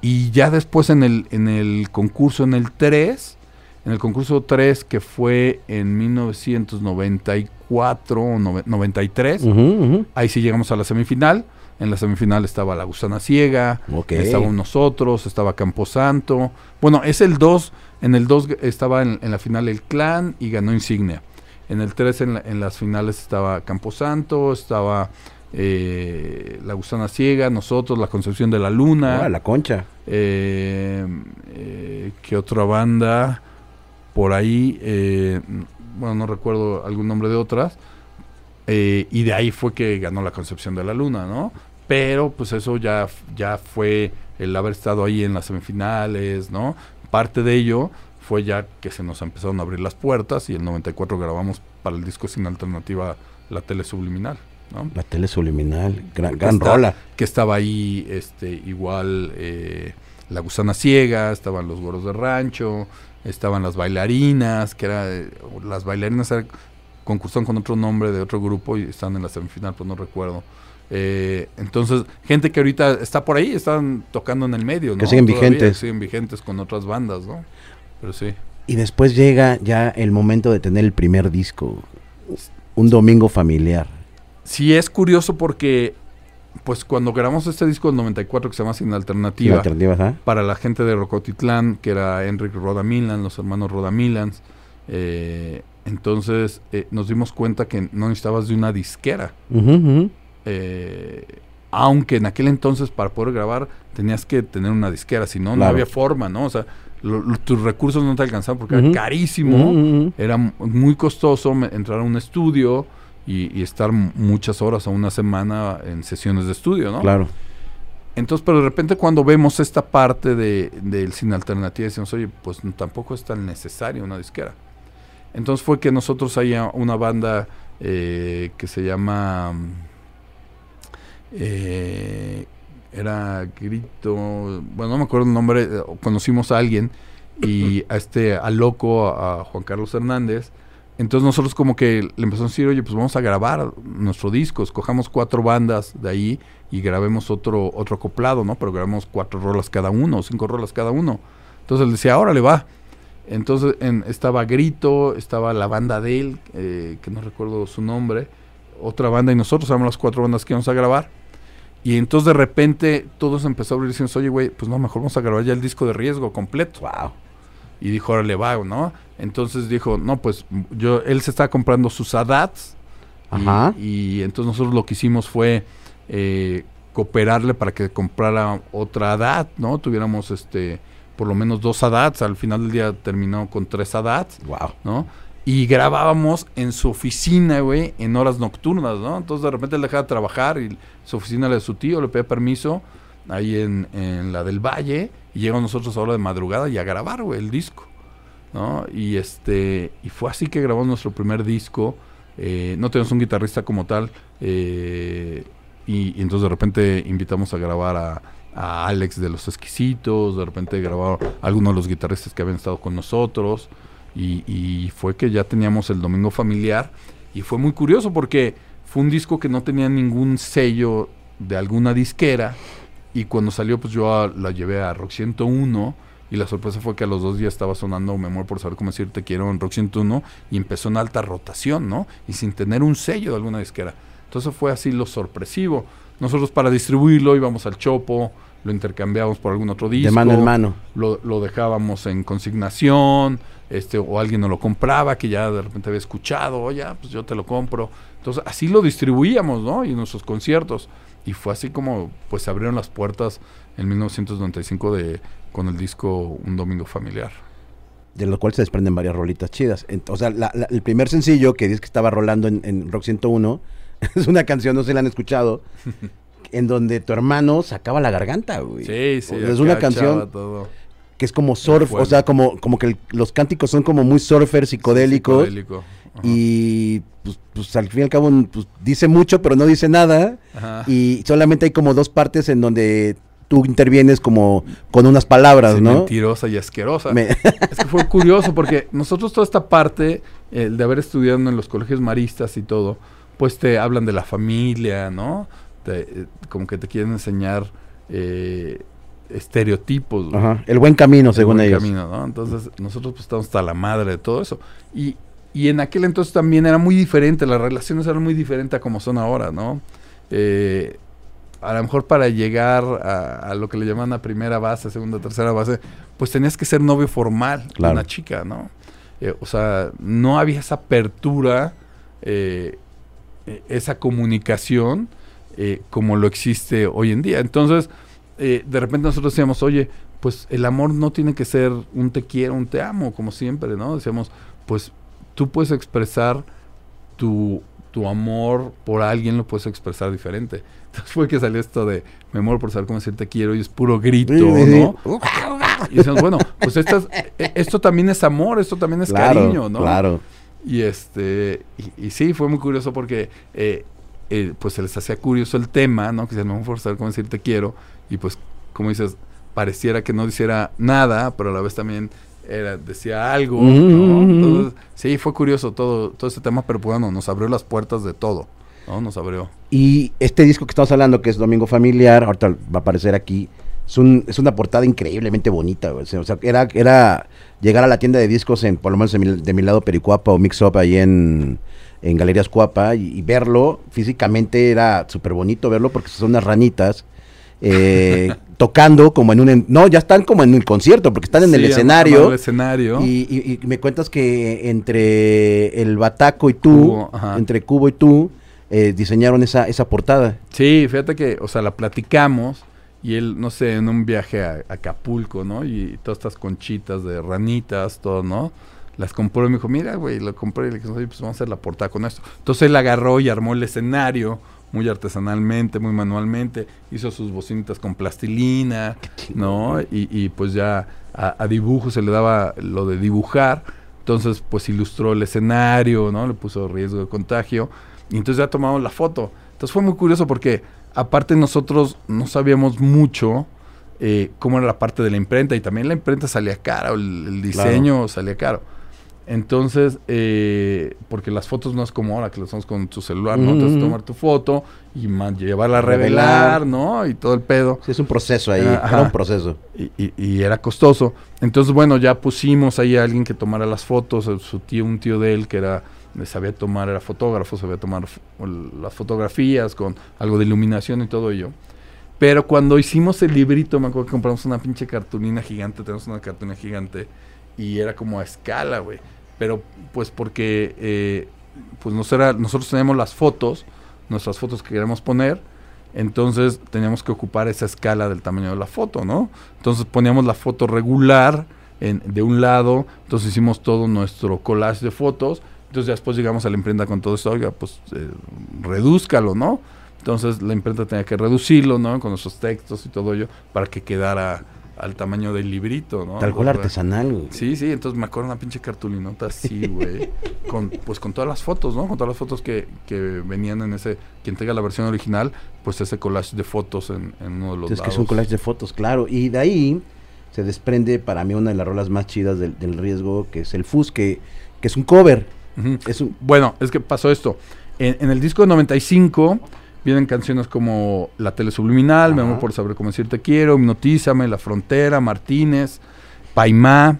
y ya después en el, en el concurso, en el 3, en el concurso 3 que fue en 1994 o nove- 93, Ujú, ujú. ahí sí llegamos a la semifinal. En la semifinal estaba La Gusana Ciega, Ok. estábamos nosotros, estaba Camposanto. Bueno, es el 2, en el 2 estaba en, en la final el Clan y ganó Insignia. En el 3 en, la- en las finales estaba Camposanto, estaba eh, La Gusana Ciega, nosotros, La Concepción de la Luna. Ah, la concha. Eh, eh, ¿Qué otra banda? Por ahí, eh, bueno, no recuerdo algún nombre de otras. eh, y de ahí fue que ganó la Concepción de la Luna, ¿no? Pero pues eso ya, ya fue el haber estado ahí en las semifinales, ¿no? Parte de ello fue ya que se nos empezaron a abrir las puertas y el 94 grabamos para el disco sin alternativa La Tele Subliminal, ¿no? La tele subliminal. Gran, gran Está- rola. que estaba ahí este igual eh, la gusana ciega, estaban los goros de rancho, estaban las bailarinas, que era eh, las bailarinas era- concursaron con otro nombre de otro grupo y están en la semifinal, pues no recuerdo. Eh, entonces, gente que ahorita está por ahí, están tocando en el medio, ¿no? Que siguen Todavía vigentes. Siguen vigentes con otras bandas, ¿no? Pero sí. Y después llega ya el momento de tener el primer disco. Un domingo familiar. Sí es curioso porque, pues cuando grabamos este disco del 94 que se llama Sin Alternativa, alternativa, para la gente de Rocotitlán, que era Enric Rodamilan, los hermanos Rodamilans. Eh, entonces eh, nos dimos cuenta que no necesitabas de una disquera. Ujú. Eh, aunque en aquel entonces para poder grabar tenías que tener una disquera, si no, no había forma, ¿no? O sea, lo- lo- tus recursos no te alcanzaban porque era carísimo, era muy costoso entrar a un estudio y, y estar muchas horas a una semana en sesiones de estudio, ¿no? Claro. Entonces, pero de repente cuando vemos esta parte de, del sin alternativa, decimos, oye, pues tampoco es tan necesaria una disquera. Entonces fue que nosotros hay una banda eh, que se llama... eh, era Grito, bueno, no me acuerdo el nombre, eh, conocimos a alguien y a este, a Loco, a Juan Carlos Hernández. Entonces nosotros como que le empezamos a decir, oye, pues vamos a grabar nuestro disco, escojamos cuatro bandas de ahí y grabemos otro, otro acoplado, ¿no? Pero grabamos cuatro rolas cada uno, o cinco rolas cada uno. Entonces él decía, ahora le va. Entonces en- estaba Grito, estaba la banda de él, eh, que no recuerdo su nombre, otra banda y nosotros éramos las cuatro bandas que íbamos a grabar. Y entonces de repente todos empezó a abrir diciendo, oye, güey, pues no, mejor vamos a grabar ya el disco de riesgo completo. Wow. Y dijo, órale, va, ¿no? Entonces dijo, no, pues yo, él se estaba comprando sus ADATs. y- Ajá. Y, entonces nosotros lo que hicimos fue eh, cooperarle para que comprara otra ADAT, ¿no? Tuviéramos este por lo menos dos ADATs. Al final del día terminó con tres ADATs, Wow. ¿no? Y grabábamos en su oficina, güey, en horas nocturnas, ¿no? Entonces de repente él dejaba de trabajar y su oficina era de su tío, le pedía permiso ahí en, en la del Valle y llegamos nosotros a hora de madrugada y a grabar, güey, el disco, ¿no? Y este y fue así que grabamos nuestro primer disco. Eh, no tenemos un guitarrista como tal eh, y, entonces de repente invitamos a grabar a, Alex de los Exquisitos, de repente grabaron a algunos de los guitarristas que habían estado con nosotros y, fue que ya teníamos el domingo familiar y fue muy curioso porque fue un disco que no tenía ningún sello de alguna disquera y cuando salió pues yo la llevé a Rock 101 y la sorpresa fue que a los dos días estaba sonando Me muero por saber cómo decir te quiero en Rock 101 y empezó en alta rotación, ¿no? Y sin tener un sello de alguna disquera. Entonces fue así lo sorpresivo. Nosotros para distribuirlo íbamos al Chopo, lo intercambiábamos por algún otro disco De mano en mano. lo, lo dejábamos en consignación, este, o alguien nos lo compraba que ya de repente había escuchado, oye, ah, pues yo te lo compro. Entonces, así lo distribuíamos, ¿no? Y en nuestros conciertos. Y fue así como, pues, se abrieron las puertas en 1995 de, con el disco Un Domingo Familiar. De lo cual se desprenden varias rolitas chidas. O sea, la- la- el primer sencillo que dices que estaba rolando en, en Rock 101 es una canción, no sé si la han escuchado, en donde tu hermano sacaba la garganta, güey. Sí, sí. Es una canción todo que es como surf, o sea, como, como que el- los cánticos son como muy surfer psicodélicos. psicodélico. Y pues, pues, al fin y al cabo pues, dice mucho, pero no dice nada. Ajá. Y solamente hay como dos partes en donde tú intervienes como con unas palabras, Sí, ¿no? Mentirosa y asquerosa. Me- Es que fue curioso porque nosotros toda esta parte, el de haber estudiado en los colegios maristas y todo, pues te hablan de la familia, ¿no? Te- eh, como que te quieren enseñar eh, estereotipos. Ajá, el buen camino, el según buen ellos. camino, ¿no? Entonces nosotros pues estamos hasta la madre de todo eso. Y, y en aquel entonces también era muy diferente, las relaciones eran muy diferentes a como son ahora, ¿no? Eh, a lo mejor para llegar a, a lo que le llaman a primera base, segunda, tercera base, pues tenías que ser novio formal de una chica, ¿no? Eh, o sea, no había esa apertura, eh, eh, esa comunicación eh, como lo existe hoy en día. Entonces, de repente nosotros decíamos, oye, pues el amor no tiene que ser un te quiero, un te amo, como siempre, ¿no? Decíamos, pues tú puedes expresar tu, tu amor por alguien, lo puedes expresar diferente. Entonces fue que salió esto de mi amor por saber cómo decir te quiero y es puro grito, ¿no? Y decíamos, bueno, pues estas, e- esto también es amor, esto también es Claro, cariño, ¿no? Claro. Y este, y, y sí, fue muy curioso porque eh, eh, pues se les hacía curioso el tema, ¿no? Que se me forzar cómo decir te quiero. Y pues, como dices, pareciera que no hiciera nada, pero a la vez también era, decía algo, sí, fue curioso todo, todo este tema, pero pues, bueno, nos abrió las puertas de todo, ¿no? Nos abrió. Y este disco que estamos hablando, que es Domingo Familiar, ahorita va a aparecer aquí, es, un, es una portada increíblemente bonita. güey. O sea, o sea, era, era llegar a la tienda de discos, en, por lo menos de mi, de mi lado Pericuapa o Mix Up ahí en, en Galerías Cuapa, y, y verlo físicamente era súper bonito verlo porque son unas ranitas. eh, tocando como en un no ya están como en un concierto porque están en Sí, el escenario el escenario. y, y- y me cuentas que entre el Bataco y tú, Cubo, entre Cubo y tú, eh, diseñaron esa, esa portada. Sí, fíjate que, o sea, la platicamos y él, no sé, en un viaje a, a Acapulco, ¿no? Y todas estas conchitas de ranitas, todo, ¿no? Las compró y me dijo, mira, güey, lo compré y le dije, pues vamos a hacer la portada con esto. Entonces él agarró y armó el escenario muy artesanalmente, muy manualmente, hizo sus bocinitas con plastilina, ¿no? Y, y pues ya a, a dibujo se le daba lo de dibujar, entonces pues ilustró el escenario, ¿no? Le puso riesgo de contagio y entonces ya tomamos la foto. Entonces fue muy curioso porque aparte nosotros no sabíamos mucho eh, cómo era la parte de la imprenta y también la imprenta salía cara, el diseño salía caro. Entonces, eh, porque las fotos no es como ahora que las hacemos con tu celular, ¿no? Entonces Ujú. tomar tu foto y llevarla a Revelar. revelar, ¿no? Y todo el pedo. Sí, es un proceso ahí, Ah, Ajá. era un proceso. Y, y- y era costoso. Entonces, bueno, ya pusimos ahí a alguien que tomara las fotos, su tío, un tío de él que era, eh, sabía tomar, era fotógrafo, sabía tomar las fotografías con algo de iluminación y todo ello. Pero cuando hicimos el librito, me acuerdo que compramos una pinche cartulina gigante, tenemos una cartulina gigante, y era como a escala, güey. Pero pues porque eh, pues nos era, nosotros teníamos las fotos, nuestras fotos que queríamos poner, entonces teníamos que ocupar esa escala del tamaño de la foto, ¿no? Entonces poníamos la foto regular en- de un lado, entonces hicimos todo nuestro collage de fotos, entonces ya después llegamos a la imprenta con todo esto, oiga, pues eh, redúzcalo, ¿no? Entonces la imprenta tenía que reducirlo, ¿no? Con nuestros textos y todo ello, para que quedara al tamaño del librito, ¿no? Tal cual artesanal, güey. Sí, sí, entonces me acuerdo una pinche cartulinota así, güey. con, pues con todas las fotos, ¿no? Con todas las fotos que, que venían en ese. Quien tenga la versión original, pues ese collage de fotos en, en uno de los Es que es un collage de fotos, claro. Y de ahí se desprende para mí una de las rolas más chidas del, del riesgo, que es el Fus, que, que es un cover. Es un, Bueno, es que pasó esto. En, en el disco de 95 vienen canciones como La Tele Subliminal, Me Ajá. amo por saber cómo decir te quiero, Hipnotízame, La Frontera, Martínez, Paimá.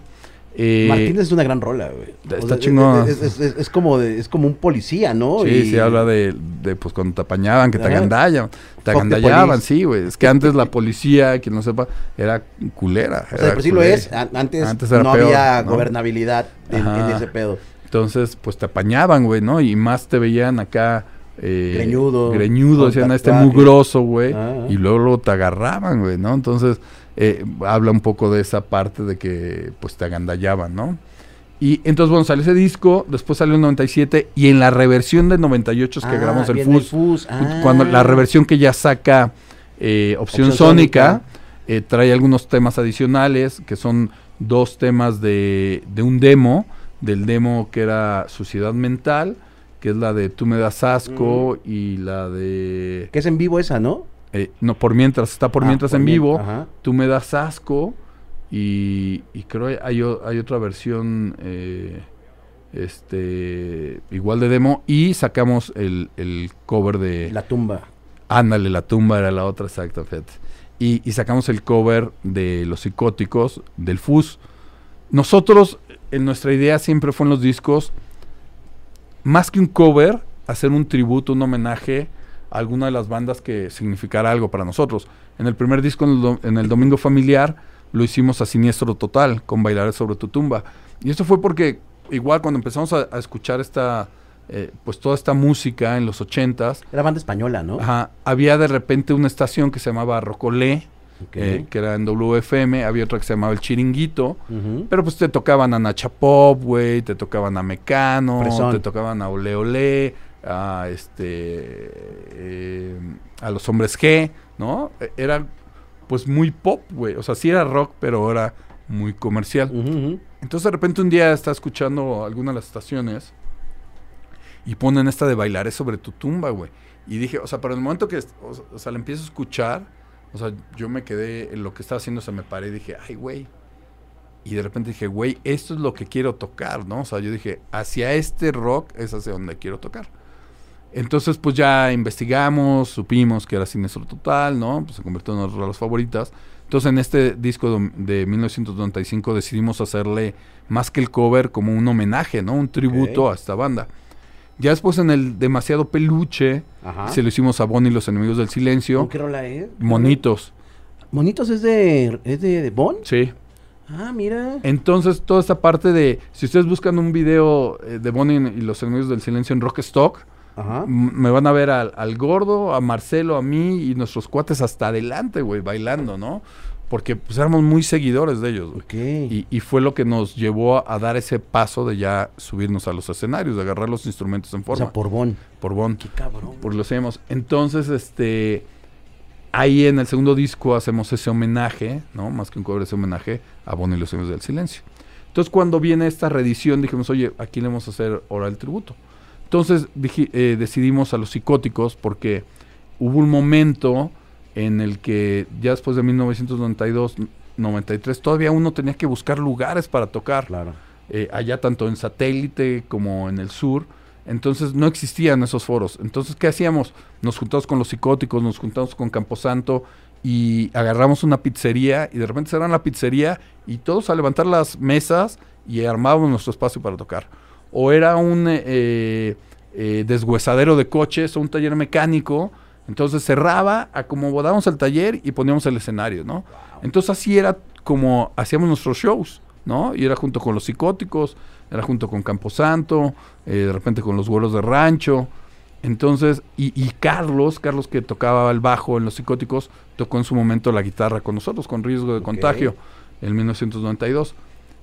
eh, Martínez es una gran rola, güey. está O sea, chingona. Es, es- es- es como de- es como un policía, ¿no? Sí, Y- se habla de, de, pues cuando te apañaban, que te Ajá. agandallaban. Te agandallaban, sí, güey. Es que antes la policía, quien no sepa, era culera. O sea, sí lo es. An- Antes, Antes no peor, había ¿no? gobernabilidad en, en Ajá. ese pedo. Entonces, pues te apañaban, güey, ¿no? Y más te veían acá. Eh, Greñudo, Greñudo, decían este mugroso, güey. Ah. Y luego, luego te agarraban, güey, ¿no? Entonces, eh, habla un poco de esa parte de que, pues, te agandallaban, ¿no? Y entonces, bueno, salió ese disco, después salió en 97, y en la reversión del 98 es que Ah, grabamos el FUS. Fus. Ah. Cuando la reversión que ya saca eh, opción, Opción sónica, Sónica. eh, trae algunos temas adicionales, que son dos temas de, de un demo, del demo que era Suciedad Mental, que es la de Tú me das asco, y la de... Que es en vivo esa, ¿no? eh, no, por mientras, está por Ah, mientras por en vivo, Ajá. Tú me das asco, y, y creo hay, hay otra versión... eh, este igual de demo y sacamos el, el cover de La tumba. Ándale, la tumba era la otra, exacto, fíjate. Y, y sacamos el cover de Los Psicóticos, del FUS. Nosotros, en nuestra idea siempre fue en los discos, más que un cover, hacer un tributo, un homenaje a alguna de las bandas que significara algo para nosotros. En el primer disco, en el, do- en el Domingo Familiar, lo hicimos a Siniestro Total, con Bailar sobre tu tumba. Y esto fue porque, igual, cuando empezamos a, a escuchar esta eh, pues toda esta música en los ochentas. Era banda española, ¿no? Ajá, había de repente una estación que se llamaba Rocolé, Eh, que era en WFM, había otra que se llamaba El Chiringuito, pero pues te tocaban a Nacha Pop, güey, te tocaban a Mecano, te tocaban a Ole Ole, a este, eh, a los hombres G, ¿no? E- Era pues muy pop, güey, o sea, sí era rock, pero era muy comercial. Entonces de repente un día está escuchando alguna de las estaciones y ponen esta de bailaré sobre tu tumba, güey. Y dije, o sea, pero en el momento que, o sea, la empiezo a escuchar, o sea, yo me quedé en lo que estaba haciendo, se me paré y dije, ay, güey. Y de repente dije, güey, esto es lo que quiero tocar, ¿no? O sea, yo dije, hacia este rock es hacia donde quiero tocar. Entonces, pues ya investigamos, supimos que era Siniestro Total, ¿no? Pues se convirtió en una de las favoritas. Entonces, en este disco de, de 1995 decidimos hacerle más que el cover como un homenaje, ¿no? Un tributo a esta banda. Ya después en el Demasiado Peluche Ajá. se lo hicimos a Bonnie y los Enemigos del Silencio. ¿Con qué rola es? Monitos, Monitos es de, es de, de Bon. sí. Ah, mira. Entonces, toda esta parte de, si ustedes buscan un video eh, de Bonnie y los Enemigos del Silencio en Rockstock, Ajá. me van a ver al, al gordo, a Marcelo, a mí y nuestros cuates hasta adelante, güey, bailando, ¿no? Porque pues éramos muy seguidores de ellos, güey. Ok. Y, y fue lo que nos llevó a, a dar ese paso de ya subirnos a los escenarios, de agarrar los instrumentos en o forma. sea, por Bon. por Bon. Qué cabrón. Por lo hacemos. Entonces, este. Ahí en el segundo disco hacemos ese homenaje, ¿no? Más que un cover, ese homenaje a Bonnie y los Sueños del Silencio. Entonces, cuando viene esta reedición, dijimos, oye, aquí le vamos a hacer ahora el tributo. Entonces, diji- eh, decidimos a los psicóticos porque hubo un momento en el que ya después de 1992, 93, todavía uno tenía que buscar lugares para tocar Claro. eh, allá tanto en satélite como en el sur. Entonces no existían esos foros. Entonces, ¿qué hacíamos? Nos juntamos con los psicóticos, nos juntamos con Camposanto y agarramos una pizzería y de repente cerran la pizzería y todos a levantar las mesas y armábamos nuestro espacio para tocar. O era un eh, eh, eh, deshuesadero de coches o un taller mecánico. Entonces cerraba, acomodábamos el taller y poníamos el escenario, ¿no? Entonces así era como hacíamos nuestros shows, ¿no? Y era junto con los psicóticos, era junto con Camposanto, eh, de repente con los vuelos de rancho. Entonces, y, y Carlos, Carlos que tocaba el bajo en los psicóticos, tocó en su momento la guitarra con nosotros, con riesgo de contagio, en 1992.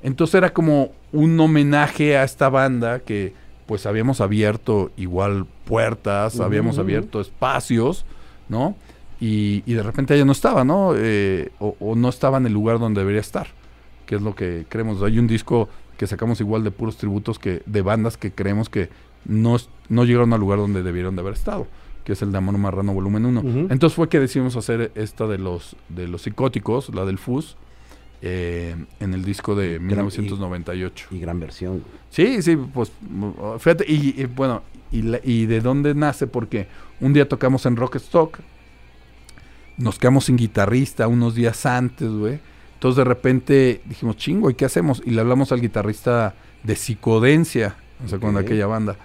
Entonces era como un homenaje a esta banda que pues habíamos abierto igual puertas, habíamos abierto espacios, ¿no? Y, y de repente ella no estaba, ¿no? Eh, o, o no estaba en el lugar donde debería estar, que es lo que creemos. Hay un disco que sacamos igual de puros tributos que de bandas que creemos que no, no llegaron al lugar donde debieron de haber estado, que es el de Amor Marrano Volumen 1. Ujú. Entonces fue que decidimos hacer esta de los, de los psicóticos, la del FUS, eh, en el disco de Gran- 1998. Y gran versión. Sí, sí, pues fíjate, y, y, bueno, y, la- y de dónde nace, porque un día tocamos en Rockstock, nos quedamos sin guitarrista unos días antes, güey. Entonces de repente dijimos, chingo, ¿y qué hacemos? Y le hablamos al guitarrista de Psicodencia, no sé cuándo aquella banda.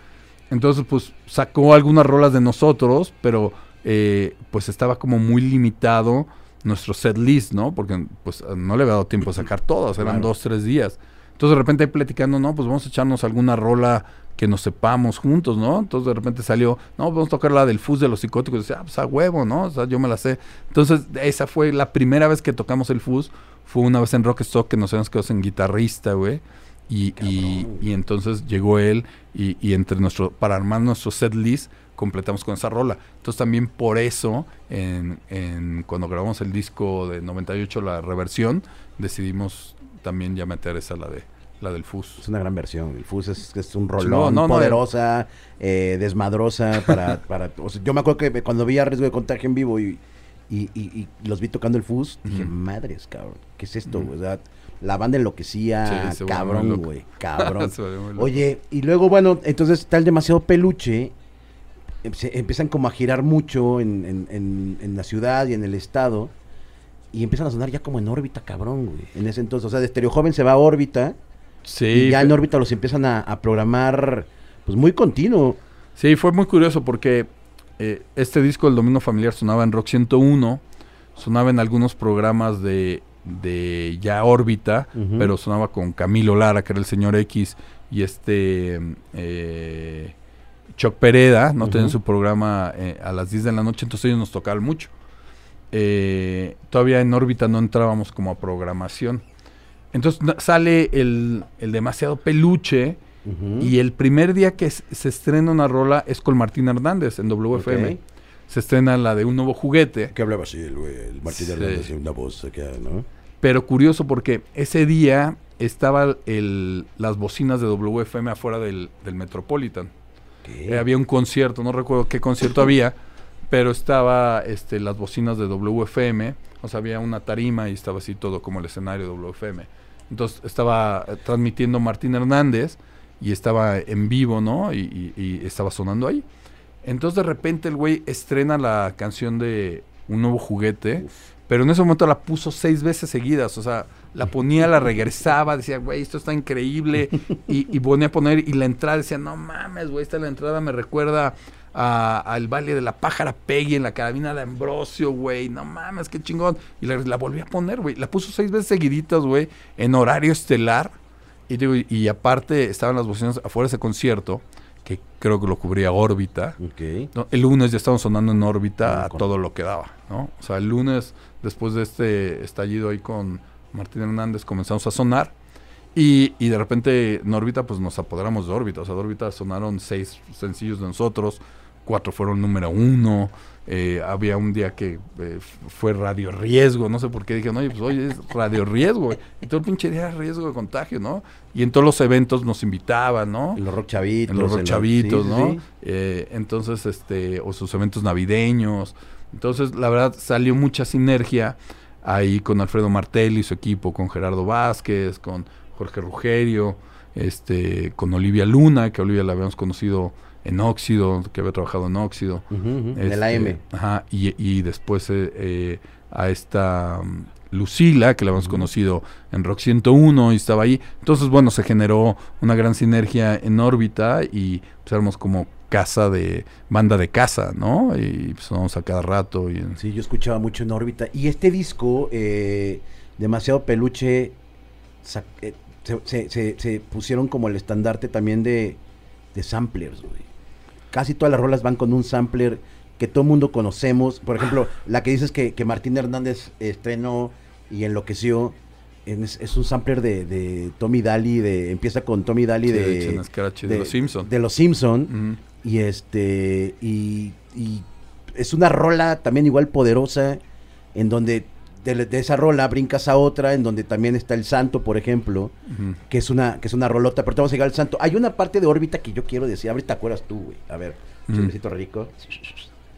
Entonces, pues sacó algunas rolas de nosotros, pero eh, pues estaba como muy limitado nuestro set list, ¿no? Porque pues no le había dado tiempo a sacar todas, eran Claro. dos, tres días. Entonces de repente ahí platicando, no, pues vamos a echarnos alguna rola que nos sepamos juntos, ¿no? Entonces de repente salió, no, pues vamos a tocar la del fuzz de los psicóticos. Y decía, ah, pues a huevo, ¿no? O sea, yo me la sé. Entonces esa fue la primera vez que tocamos el fuzz. Fue una vez en Rockstock que nos habíamos quedado sin guitarrista, güey. Y, y, entonces llegó él y, y entre nuestro, para armar nuestro set list, completamos con esa rola. Entonces también por eso, en, en- cuando grabamos el disco de 98, la reversión, decidimos también ya meter esa, la de la del Fuzz. Es una gran versión. El Fuzz es, es un rolón, no, no, poderosa, eh, desmadrosa. Para, para, o sea, yo me acuerdo que cuando vi a Riesgo de Contagio en vivo y, y, y- y los vi tocando el Fuzz, dije, madres, cabrón, ¿qué es esto? O sea, la banda enloquecía, Sí, cabrón, güey, cabrón. Oye, y luego, bueno, entonces está el demasiado peluche. Se empiezan como a girar mucho en, en- en- en la ciudad y en el estado. Y empiezan a sonar ya como en órbita, cabrón, güey. En ese entonces, o sea, de Estereo Joven se va a órbita. sí, y ya en órbita los empiezan a, a programar, pues muy continuo. sí, fue muy curioso porque eh, este disco, El Dominio Familiar, sonaba en Rock 101, sonaba en algunos programas de, de ya órbita, pero sonaba con Camilo Lara, que era el señor X, y este, eh, Chuck Pereda, ¿no? Tenían Ujú. su programa eh, a las 10 de la noche, entonces ellos nos tocaban mucho. Eh, todavía en órbita no entrábamos como a programación. Entonces sale el, el demasiado peluche y el primer día que se estrena una rola es con Martín Hernández en WFM. Se estrena la de un nuevo juguete. ¿Qué hablaba así el? El Martín Sí. Hernández, una voz acá, ¿no? Pero curioso porque ese día estaba el, las bocinas de WFM afuera del, del Metropolitan. Eh, había un concierto, no recuerdo qué concierto había, pero estaba este, las bocinas de WFM, o sea, había una tarima y estaba así todo como el escenario de WFM. Entonces estaba eh, transmitiendo Martín Hernández y estaba en vivo, ¿no? Y, y- y estaba sonando ahí. Entonces de repente el güey estrena la canción de Un nuevo juguete, pero en ese momento la puso seis veces seguidas, o sea, la ponía, la regresaba, decía, güey, esto está increíble, y, y ponía a poner, y la entrada decía, no mames, güey, esta la entrada me recuerda a- al baile de la pájara Peggy en la carabina de Ambrosio, güey, no mames, qué chingón, y la, la volví a poner, güey, la puso seis veces seguiditas, güey, en horario estelar, y digo, y aparte estaban las bocinas afuera de ese concierto, que creo que lo cubría órbita, no, el lunes ya estaban sonando en órbita a todo lo que daba, ¿no? O sea, el lunes, después de este estallido ahí con Martín Hernández, comenzamos a sonar. Y, y de repente en órbita, pues nos apoderamos de órbita. O sea, de órbita sonaron seis sencillos de nosotros, cuatro fueron número uno. Eh, había un día que eh, fue radio riesgo, no sé por qué dije, no, oye, pues hoy es radio riesgo. güey". Y todo el pinche día era riesgo de contagio, ¿no? Y en todos los eventos nos invitaban, ¿no? En los rock chavitos. en los rock en chavitos, sí, sí, ¿no? sí. Eh, entonces, este, o sus eventos navideños. Entonces, la verdad, salió mucha sinergia ahí con Alfredo Martelli y su equipo, con Gerardo Vázquez, con Jorge Rugerio, este, con Olivia Luna, que Olivia la habíamos conocido en Óxido, que había trabajado en Óxido. Ujú, ujú, En Este, el AM. Ajá, y, y después eh, eh, a esta mm, Lucila, que la habíamos conocido en Rock 101 y estaba ahí. Entonces, bueno, se generó una gran sinergia en órbita y pues éramos como casa de, banda de casa, ¿no? Y pues sonamos a cada rato. Y, Sí, yo escuchaba mucho en órbita. Y este disco, eh, demasiado peluche, eh, se, se- se- se pusieron como el estandarte también de, de samplers, güey. Casi todas las rolas van con un sampler que todo mundo conocemos. Por ejemplo, la que dices que, que Martín Hernández estrenó y enloqueció. Es, es un sampler de, de Tommy Daly, de, empieza con Tommy Daly Sí, de, de Los Simpson. de Los Simpson. Y este, y, y es una rola también igual poderosa, en donde de, de esa rola brincas a otra, en donde también está el santo, por ejemplo, que es una, que es una rolota, pero te vamos a llegar al santo. Hay una parte de órbita que yo quiero decir, ahorita te acuerdas tú, güey. A ver, Ujú. chismecito rico.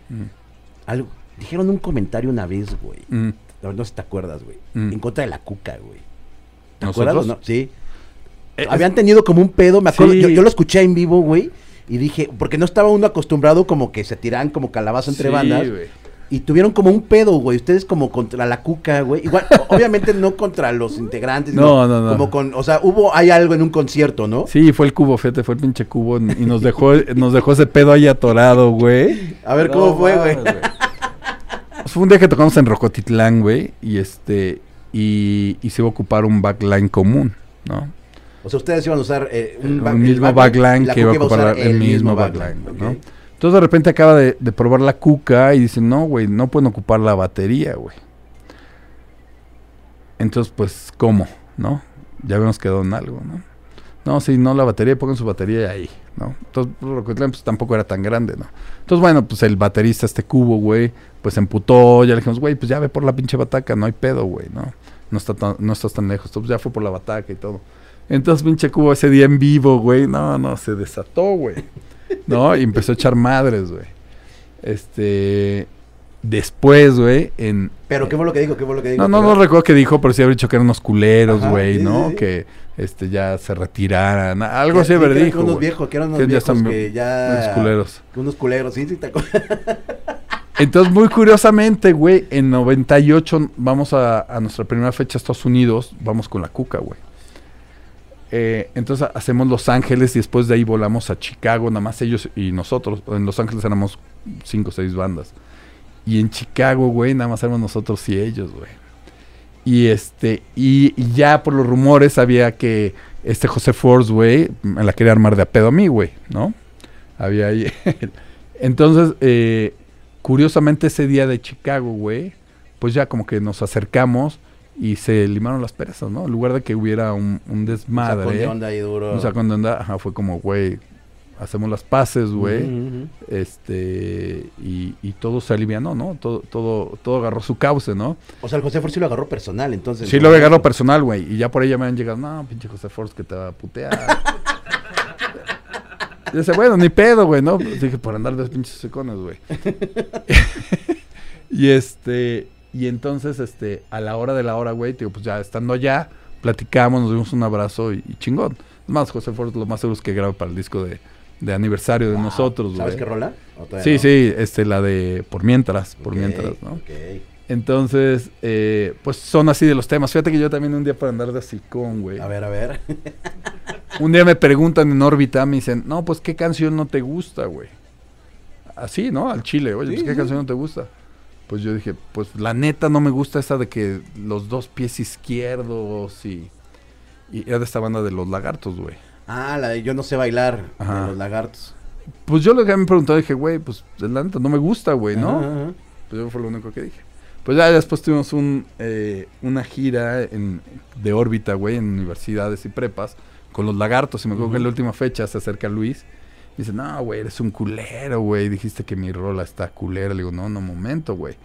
Ujú. Algo, dijeron un comentario una vez, güey. Ujú. No, no sé si te acuerdas, güey. Mm. En contra de la cuca, güey. ¿Te ¿Nosotros? acuerdas o no? Sí. Eh, Habían tenido como un pedo, me acuerdo, Sí. yo, yo lo escuché en vivo, güey, y dije, porque no estaba uno acostumbrado como que se tiran como calabaza entre Sí, bandas, güey. Y tuvieron como un pedo, güey, ustedes como contra la cuca, güey, igual, obviamente no contra los integrantes, No, no, no. como con, o sea, hubo, hay algo en un concierto, ¿no? Sí, fue el cubo, fíjate, fue el pinche cubo y nos dejó, nos dejó ese pedo ahí atorado, güey. A ver cómo fue, güey. Fue un día que tocamos en Rocotitlán, güey, y este, y, y se iba a ocupar un backline común, ¿no? O sea, ustedes iban a usar eh, Un, back- el mismo back- backline que iba a ocupar usar el, mismo backline, ok. ¿no? Entonces de repente acaba de, probar la cuca y dicen, no, güey, no pueden ocupar la batería, güey. Entonces, pues, ¿cómo? ¿No? Ya habíamos quedado en algo, ¿no? No, sí, no, la batería, pongan su batería ahí, ¿no? Entonces, Rocotitlán, pues tampoco era tan grande, ¿no? Entonces, bueno, pues el baterista, este cubo, güey, pues se emputó, ya le dijimos, güey, pues ya ve por la pinche bataca, no hay pedo, güey, ¿no? No, está tan- no estás tan lejos, entonces ya fue por la bataca y todo. Entonces, pinche cubo ese día en vivo, güey, no, no, se desató, güey. ¿No? Y empezó a echar madres, güey. Este. Después, güey, en. Pero, ¿qué fue lo que dijo? ¿Qué fue lo que dijo? No, no, no recuerdo qué dijo, pero sí habría dicho que eran unos culeros, güey, sí, ¿no? sí, sí. Que este ya se retiraran. Algo así Sí, que haber dijo. unos güey. viejos, que eran unos Que ya viejos están que ya... Unos culeros. que unos culeros, sí, sí, te. Entonces, muy curiosamente, güey, en 98 vamos a, a nuestra primera fecha a Estados Unidos, vamos con la cuca, güey. Eh, entonces ha- hacemos Los Ángeles y después de ahí volamos a Chicago, nada más ellos y nosotros. En Los Ángeles éramos cinco o seis bandas. Y en Chicago, güey, nada más éramos nosotros y ellos, güey. Y este, y, ya por los rumores había que este José Force, güey, me la quería armar de a pedo a mí, güey, ¿no? Había ahí. Entonces, eh, curiosamente ese día de Chicago, güey, pues ya como que nos acercamos y se limaron las perezas, ¿no? En lugar de que hubiera un, un desmadre. Sacón de onda ahí duro. Un sacón de onda, ajá, fue como, güey, hacemos las paces, güey. Este, y, y todo se alivianó, ¿no? Todo, todo, todo agarró su cauce, ¿no? O sea, el José Force sí lo agarró personal, entonces. Sí, lo agarró personal, güey. Y ya por ahí ya me han llegado, no, pinche José Force que te va a putear. Y dice, bueno, ni pedo, güey, ¿no? Dije, por andar de pinches secones, güey. y este, y entonces, este, a la hora de la hora, güey, digo, pues ya estando allá, platicamos, nos dimos un abrazo y, y chingón. Es más, José Force lo más seguro es que graba para el disco de, de aniversario de Wow. nosotros, ¿Sabes güey. qué rola? ¿O todavía Sí, no? sí, este, la de Por Mientras, Por Mientras, ¿no? ok. Entonces, eh, pues son así de los temas. Fíjate que yo también un día para andar de hocicón, güey. A ver, a ver. Un día me preguntan en órbita, me dicen, no, pues qué canción no te gusta, güey. Así, ¿no? Al chile, oye, Sí, pues qué sí. canción no te gusta. Pues yo dije, pues la neta no me gusta esa de que los dos pies izquierdos y... Y era de esta banda de los lagartos, güey. Ah, la de Yo no sé bailar, Ajá. de los lagartos. Pues yo lo que me preguntó, dije, güey, pues la neta no me gusta, güey, ¿no? Ajá, ajá. Pues eso fue lo único que dije. Pues ya después tuvimos un, eh, una gira en, de órbita, güey, en universidades y prepas con los lagartos. Y me acuerdo que en la última fecha se acerca Luis. Dice, no, güey, eres un culero, güey. Dijiste que mi rola está culera. Le digo, no, no, momento, güey.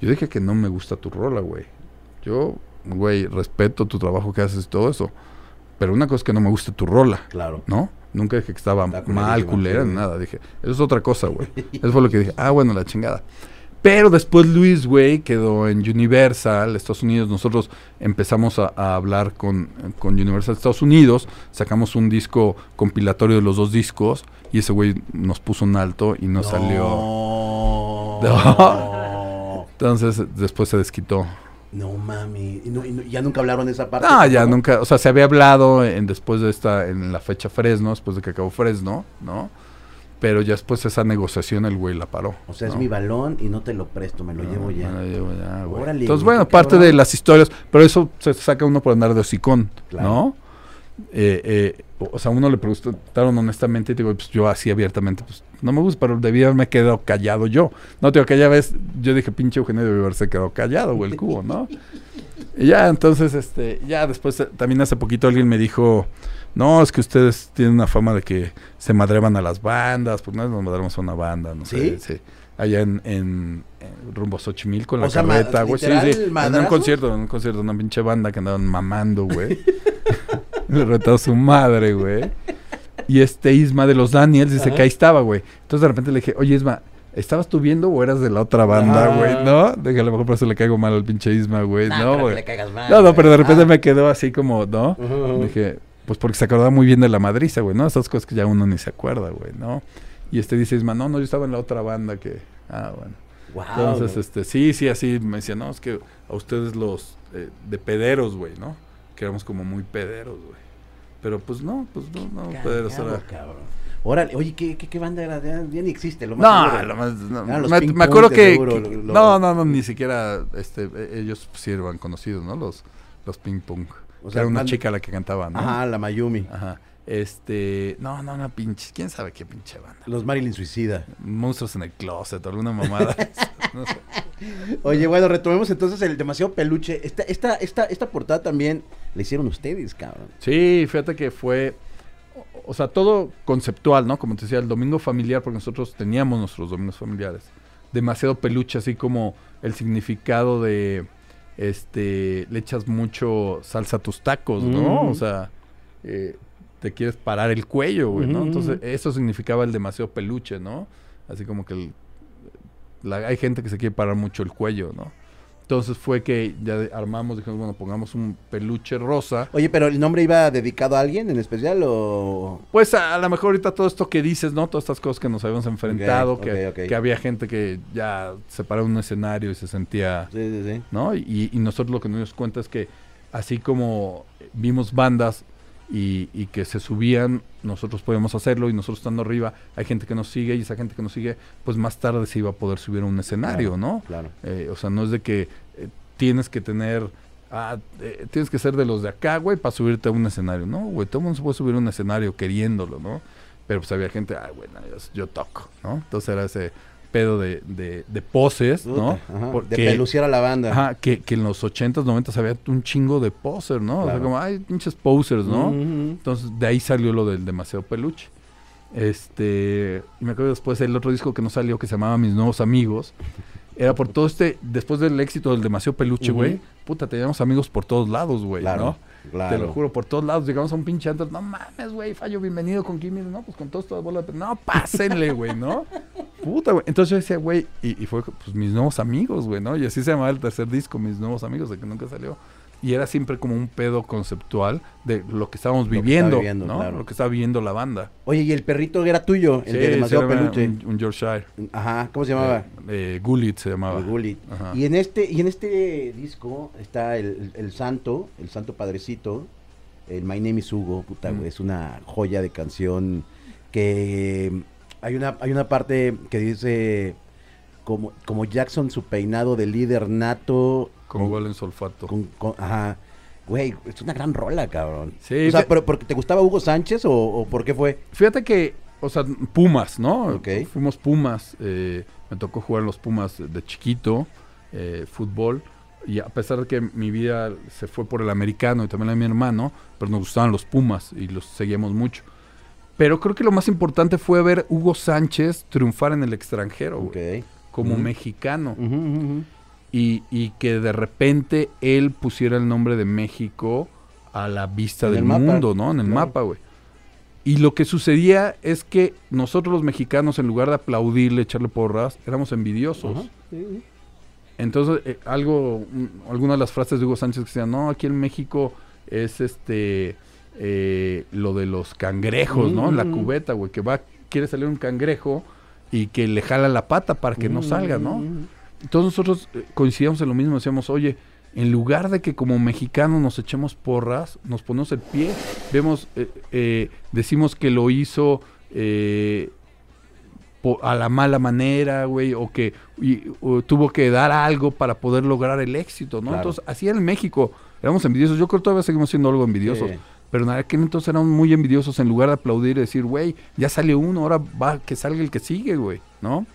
Yo dije que no me gusta tu rola, güey. Yo, güey, respeto tu trabajo que haces y todo eso. Pero una cosa es que no me gusta tu rola. Claro. ¿no? Nunca dije que estaba Está mal, culera, ni nada. Dije, eso es otra cosa, güey. Eso fue lo que dije. Ah, bueno, la chingada. Pero después Luis, güey, quedó en Universal, Estados Unidos. Nosotros empezamos a, a hablar con, con Universal Estados Unidos. Sacamos un disco compilatorio de los dos discos. Y ese güey nos puso un alto y no, salió. No. Entonces después se desquitó. No mami. Y no- y no- ya nunca hablaron de esa parte. Ah, ya ¿no? nunca, o sea, se había hablado en, después de esta, en la fecha Fresno, después de que acabó Fresno, ¿no? Pero ya después esa negociación el güey la paró. O sea, es ¿no? mi balón y no te lo presto, me lo No, llevo ya. me lo llevo ya, güey. Órale, Entonces, bueno, parte cabrón. de las historias, pero eso se saca uno por andar de hocicón, Claro. ¿no? Eh, eh, o o sea, uno le preguntaron honestamente y digo, pues yo así abiertamente, pues no me gusta, pero debía haberme quedado callado yo. No, digo, aquella vez yo dije, pinche Eugenio debe haberse quedado callado, güey, el cubo, ¿no? Y ya, entonces, este, ya después, eh, también hace poquito alguien me dijo, no, es que ustedes tienen una fama de que se madreban a las bandas, pues no nos madremos a una banda, no sé, ¿Sí? Allá en, en, en rumbo Xochimilco con O la sea, carreta, güey. Sí, sí. En un concierto, en un concierto, una pinche banda que andaban mamando, güey. Le retó a su madre, güey. Y este Isma de los Daniels dice Ajá. que ahí estaba, güey. Entonces de repente le dije, oye Isma, ¿estabas tú viendo o eras de la otra banda, Ah. güey? ¿No? De que a lo mejor por eso le caigo mal al pinche Isma, güey. Nah, no, güey. le caigas mal, No, no, pero de repente Ah. me quedó así como, ¿no? Dije, pues porque se acordaba muy bien de la madriza, güey, ¿no? Esas cosas que ya uno ni se acuerda, güey, ¿no? Y este dice Isma, no, no, yo estaba en la otra banda que... Ah, bueno. Entonces, este, sí, sí, así me decía, no, es que a ustedes los eh, de pederos, güey, ¿no? Que éramos como muy pederos, güey. Pero pues no, pues no, no, pederos era... cabrón. Órale, oye, ¿qué, qué, qué banda era? Ya, ya ni existe. Lo más No, seguro. lo más, no, me, me acuerdo que, seguro, que- lo- lo- no, no, no, ni siquiera, este, e- ellos sí eran conocidos, ¿no? Los, los ping pong. O sea, sea, era una banda- chica la que cantaba, ¿no? Ajá, la Mayumi. Ajá. Este, no, no, no, pinche, quién sabe qué pinche banda. Los Marilyn Suicida. Monstruos en el closet, alguna mamada. no sé. Oye, bueno, retomemos entonces el demasiado peluche. Esta, esta, esta, esta portada también la hicieron ustedes, cabrón. Sí, fíjate que fue, o, o sea, todo conceptual, ¿no? Como te decía, el domingo familiar, porque nosotros teníamos nuestros domingos familiares. Demasiado peluche, así como el significado de, este, le echas mucho salsa a tus tacos, ¿no? Mm. O sea, eh, te quieres parar el cuello, güey, ¿no? Entonces, eso significaba el demasiado peluche, ¿no? Así como que el- la- hay gente que se quiere parar mucho el cuello, ¿no? Entonces fue que ya armamos, dijimos, bueno, pongamos un peluche rosa. Oye, pero ¿el nombre iba dedicado a alguien en especial o...? Pues a, a lo mejor ahorita todo esto que dices, ¿no? Todas estas cosas que nos habíamos enfrentado, que había gente que ya se paraba en un escenario y se sentía, Sí, sí, sí. ¿no? Y, y nosotros lo que nos dimos cuenta es que así como vimos bandas y, y que se subían, nosotros podíamos hacerlo y nosotros estando arriba, hay gente que nos sigue y esa gente que nos sigue, pues más tarde se iba a poder subir a un escenario, Claro, ¿no? Claro. Eh, o sea, no es de que eh, tienes que tener, ah, eh, tienes que ser de los de acá, güey, para subirte a un escenario. No, güey, todo el mundo se puede subir a un escenario queriéndolo, ¿no? pero pues había gente, ay, bueno, yo, yo toco, ¿no? Entonces era ese pedo de, de, de poses, ¿no? Ajá, Porque- de peluciar a la banda. Ajá, que, que en los 80s, 90s había un chingo de posers, ¿no? O sea, como, ay, pinches posers, ¿no? Entonces, de ahí salió lo del demasiado peluche. Este, y me acuerdo después el otro disco que no salió que se llamaba Mis Nuevos Amigos. Era por todo este, después del éxito del demasiado peluche, güey. Puta, teníamos amigos por todos lados, güey, Claro, ¿no? Claro. Te lo juro, por todos lados. Llegamos a un pinche antro. No mames, güey, fallo, bienvenido con Kimi. No, pues con todos todas bolas. de- No, pásenle, güey, ¿no? Puta, güey. Entonces yo decía, güey, y, y fue pues mis nuevos amigos, güey, ¿no? Y así se llamaba el tercer disco, Mis Nuevos Amigos, de que nunca salió. Y era siempre como un pedo conceptual de lo que estábamos viviendo, ¿no? claro. Lo que estaba viviendo la banda. Oye, y el perrito era tuyo, el Sí, de demasiado peluche. Un, un Yorkshire. Ajá, ¿cómo se llamaba? Eh, eh, Gullit se llamaba. Gullit. Y en este, y en este disco está el, el- el santo, el santo padrecito, el My Name is Hugo, puta, Mm. güey, es una joya de canción que eh, hay una, hay una parte que dice como, como Jackson su peinado de líder nato. Con- gol en solfato. con- con- ajá. Güey, es una gran rola, cabrón. Sí, o sea, pero ¿porque te gustaba Hugo Sánchez o, o por qué fue? Fíjate que, o sea, Pumas, ¿no? Ok. Fuimos Pumas. eh, me tocó jugar los Pumas de chiquito, eh, fútbol. Y a pesar de que mi vida se fue por el americano y también la de mi hermano, pero nos gustaban los Pumas y los seguíamos mucho. Pero creo que lo más importante fue ver Hugo Sánchez triunfar en el extranjero, güey, Ok. como mexicano. Ujú, ujú. Y, y que de repente él pusiera el nombre de México a la vista En del mundo, ¿no? En el claro. mapa, güey. Y lo que sucedía es que nosotros los mexicanos, en lugar de aplaudirle, echarle porras, éramos envidiosos. Ajá, sí, sí. Entonces, eh, algo, mm, algunas de las frases de Hugo Sánchez que decían, no, aquí en México es este, eh, lo de los cangrejos, ¿no? La Mm. cubeta, güey, que va, quiere salir un cangrejo y que le jala la pata para que no salga, ¿no? Entonces nosotros eh, coincidíamos en lo mismo, decíamos, oye, en lugar de que como mexicanos nos echemos porras, nos ponemos el pie, vemos, eh, eh, decimos que lo hizo eh, a la mala manera, güey, o que y- o tuvo que dar algo para poder lograr el éxito, ¿no? Claro. Entonces, así en México, éramos envidiosos, yo creo que todavía seguimos siendo algo envidiosos, Sí. pero en aquel entonces éramos muy envidiosos en lugar de aplaudir y decir, güey, ya salió uno, ahora va que salga el que sigue, güey, ¿no?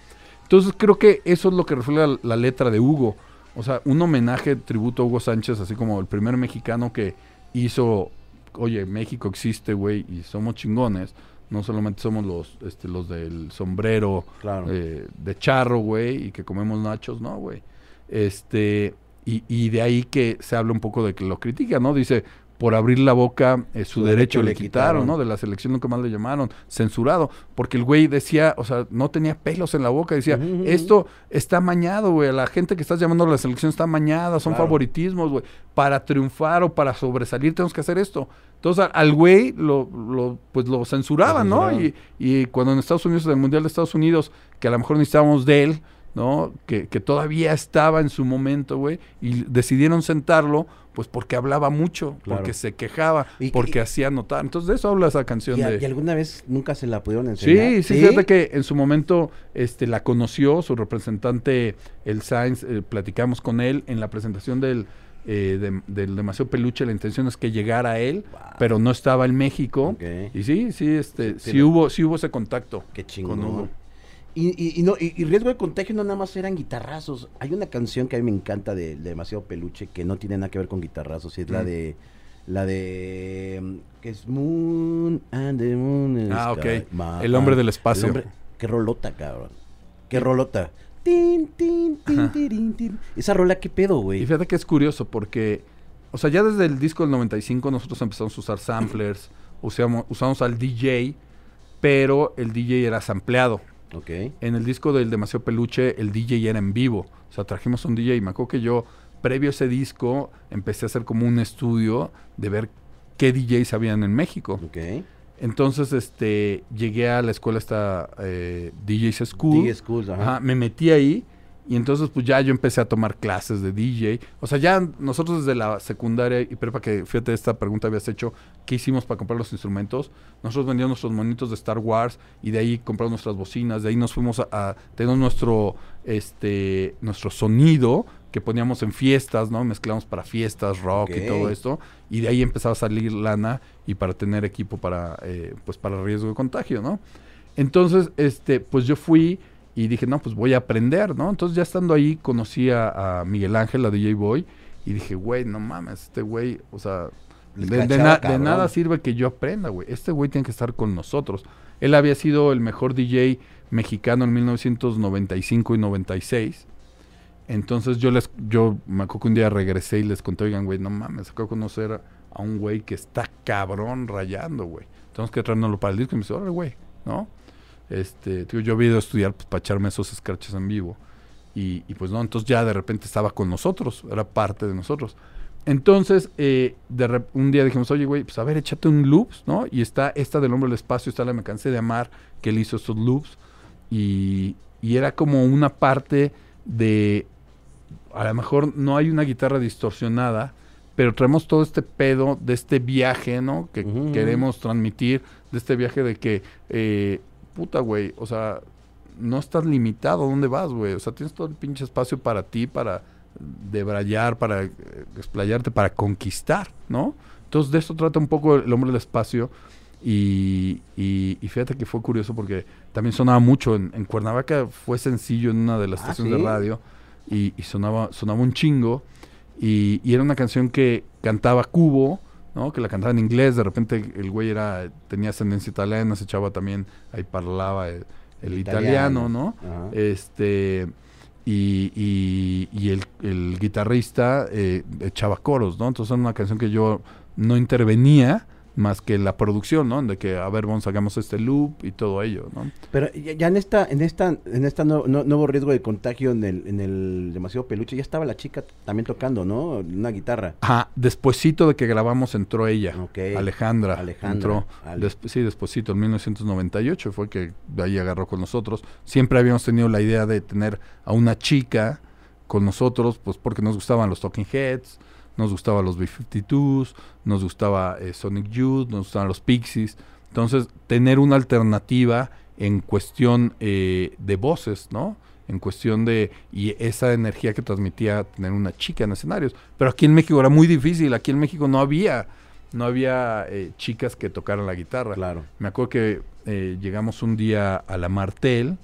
Entonces creo que eso es lo que refleja la, la letra de Hugo. O sea, un homenaje, tributo a Hugo Sánchez, así como el primer mexicano que hizo, oye, México existe, güey, y somos chingones. No solamente somos los, este, los del sombrero Claro. eh, de charro, güey, y que comemos nachos, ¿no, güey? Este, y, y de ahí que se habla un poco de que lo critica, ¿no? Dice, por abrir la boca, eh, su, derecho, le quitaron, ¿no? De la selección nunca más le llamaron, censurado, porque el güey decía, o sea, no tenía pelos en la boca, decía, esto está mañado, güey, la gente que estás llamando a la selección está mañada, son Claro. favoritismos, güey, para triunfar o para sobresalir tenemos que hacer esto. Entonces al güey lo, lo, pues lo censuraban, ¿no? Y, y cuando en Estados Unidos, en el Mundial de Estados Unidos, que a lo mejor necesitábamos de él, ¿no? Que, que todavía estaba en su momento, güey, y decidieron sentarlo, pues porque hablaba mucho, Claro. porque se quejaba, Y- porque y- hacía notar. Entonces de eso habla esa canción ¿Y, de... y alguna vez nunca se la pudieron enseñar? Sí, sí, fíjate que en su momento este, la conoció, su representante, el Sainz, eh, platicamos con él en la presentación del, eh, de- del Demasiado Peluche, la intención es que llegara a él, Wow. pero no estaba en México. Y sí, sí, este, Sí, sí, sí hubo, sí hubo ese contacto. Qué con chingón. Hugo. Y, y, y no, y, y riesgo de contagio no nada más eran guitarrazos. Hay una canción que a mí me encanta de, de demasiado peluche que no tiene nada que ver con guitarrazos. Y es la Mm. de la de que es Moon and the Moon Ah, Sky. ok. Ma- El hombre del espacio. el hombre- qué rolota, cabrón. Qué rolota. Tin, tin, tin, tin. Esa rola, qué pedo, Y güey. fíjate que es curioso porque, o sea, ya desde el disco del 95 nosotros empezamos a usar samplers, usamos, usamos al DJ, pero el DJ era sampleado. En el disco del Demasiado Peluche, el DJ era en vivo. O sea, trajimos un DJ. Y me acuerdo que yo, previo a ese disco, empecé a hacer como un estudio de ver qué DJs habían en México. Entonces, este, llegué a la escuela esta eh, DJs School. DJ Schools, ajá. Ajá, me metí ahí y entonces pues ya yo empecé a tomar clases de DJ. O sea, ya nosotros desde la secundaria y prepa, que fíjate esta pregunta habías hecho, ¿qué hicimos para comprar los instrumentos? Nosotros vendíamos nuestros monitos de Star Wars y de ahí compramos nuestras bocinas, de ahí nos fuimos a, a tener nuestro, este, nuestro sonido, que poníamos en fiestas, ¿no? Mezclamos para fiestas, rock y todo esto. Y de ahí empezaba a salir lana y para tener equipo para, eh, pues para riesgo de contagio, ¿no? Entonces, este, pues yo fui y dije, no, pues voy a aprender, ¿no? Entonces ya estando ahí conocí a, a Miguel Ángel, a DJ Boy, y dije, güey, no mames, este güey, o sea, de, de escrachaba, na- de cabrón. nada sirve que yo aprenda, güey. Este güey tiene que estar con nosotros. Él había sido el mejor DJ mexicano en 1995 y 96. Entonces yo les, yo me acuerdo que un día regresé y les conté, oigan, güey, no mames, acabo de conocer a un güey que está cabrón rayando, güey. Tenemos que traernoslo para el disco. Y me dice, órale, güey, ¿no? Este, digo, yo había ido a estudiar pues, para echarme esos scratches en vivo. Y, y, pues no, entonces ya de repente estaba con nosotros, era parte de nosotros. Entonces, eh, de un día dijimos, oye, güey, pues a ver, échate un loops, ¿no? Y está esta del hombre del espacio, está la Me cansé de amar, que él hizo estos loops. Y, y era como una parte de, a lo mejor no hay una guitarra distorsionada, pero traemos todo este pedo de este viaje, ¿no? Que queremos transmitir, de este viaje de que, eh, puta, güey, o sea, no estás limitado a dónde vas, güey. O sea, tienes todo el pinche espacio para ti, para debrayar, para eh, explayarte, para conquistar, ¿no? Entonces, de eso trata un poco el hombre del espacio. Y, y- y fíjate que fue curioso porque también sonaba mucho. En, en Cuernavaca fue sencillo en una de las Ah, estaciones ¿sí? de radio y, y sonaba, sonaba un chingo. Y era una canción que cantaba Cubo, ¿no? Que la cantaba en inglés. De repente el güey era, tenía ascendencia italiana, se echaba también, ahí parlaba el, italiano, italiano. ¿no? Ajá. Este. Y, y- y el, el guitarrista eh, echaba coros, ¿no? Entonces era una canción que yo no intervenía más que la producción, ¿no? De que, a ver, vamos, hagamos este loop y todo ello, ¿no? Pero ya, en esta, en esta, en esta no- no- nuevo riesgo de contagio en el, en el demasiado peluche, ya estaba la chica también tocando, ¿no? Una guitarra. Ajá, despuesito de que grabamos entró ella, Ok. Alejandra, Alejandra, entró, Ale. desp- sí, despuesito, en 1998 fue que de ahí agarró con nosotros. Siempre habíamos tenido la idea de tener a una chica con nosotros, pues porque nos gustaban los Talking Heads, nos gustaban los B-52s, nos gustaba eh, Sonic Youth, nos gustaban los Pixies. Entonces, tener una alternativa en cuestión eh, de voces, ¿no? En cuestión de... Y esa energía que transmitía tener una chica en escenarios. Pero aquí en México era muy difícil. Aquí en México no había... No había eh, chicas que tocaran la guitarra. Claro. Me acuerdo que eh, llegamos un día a la Martel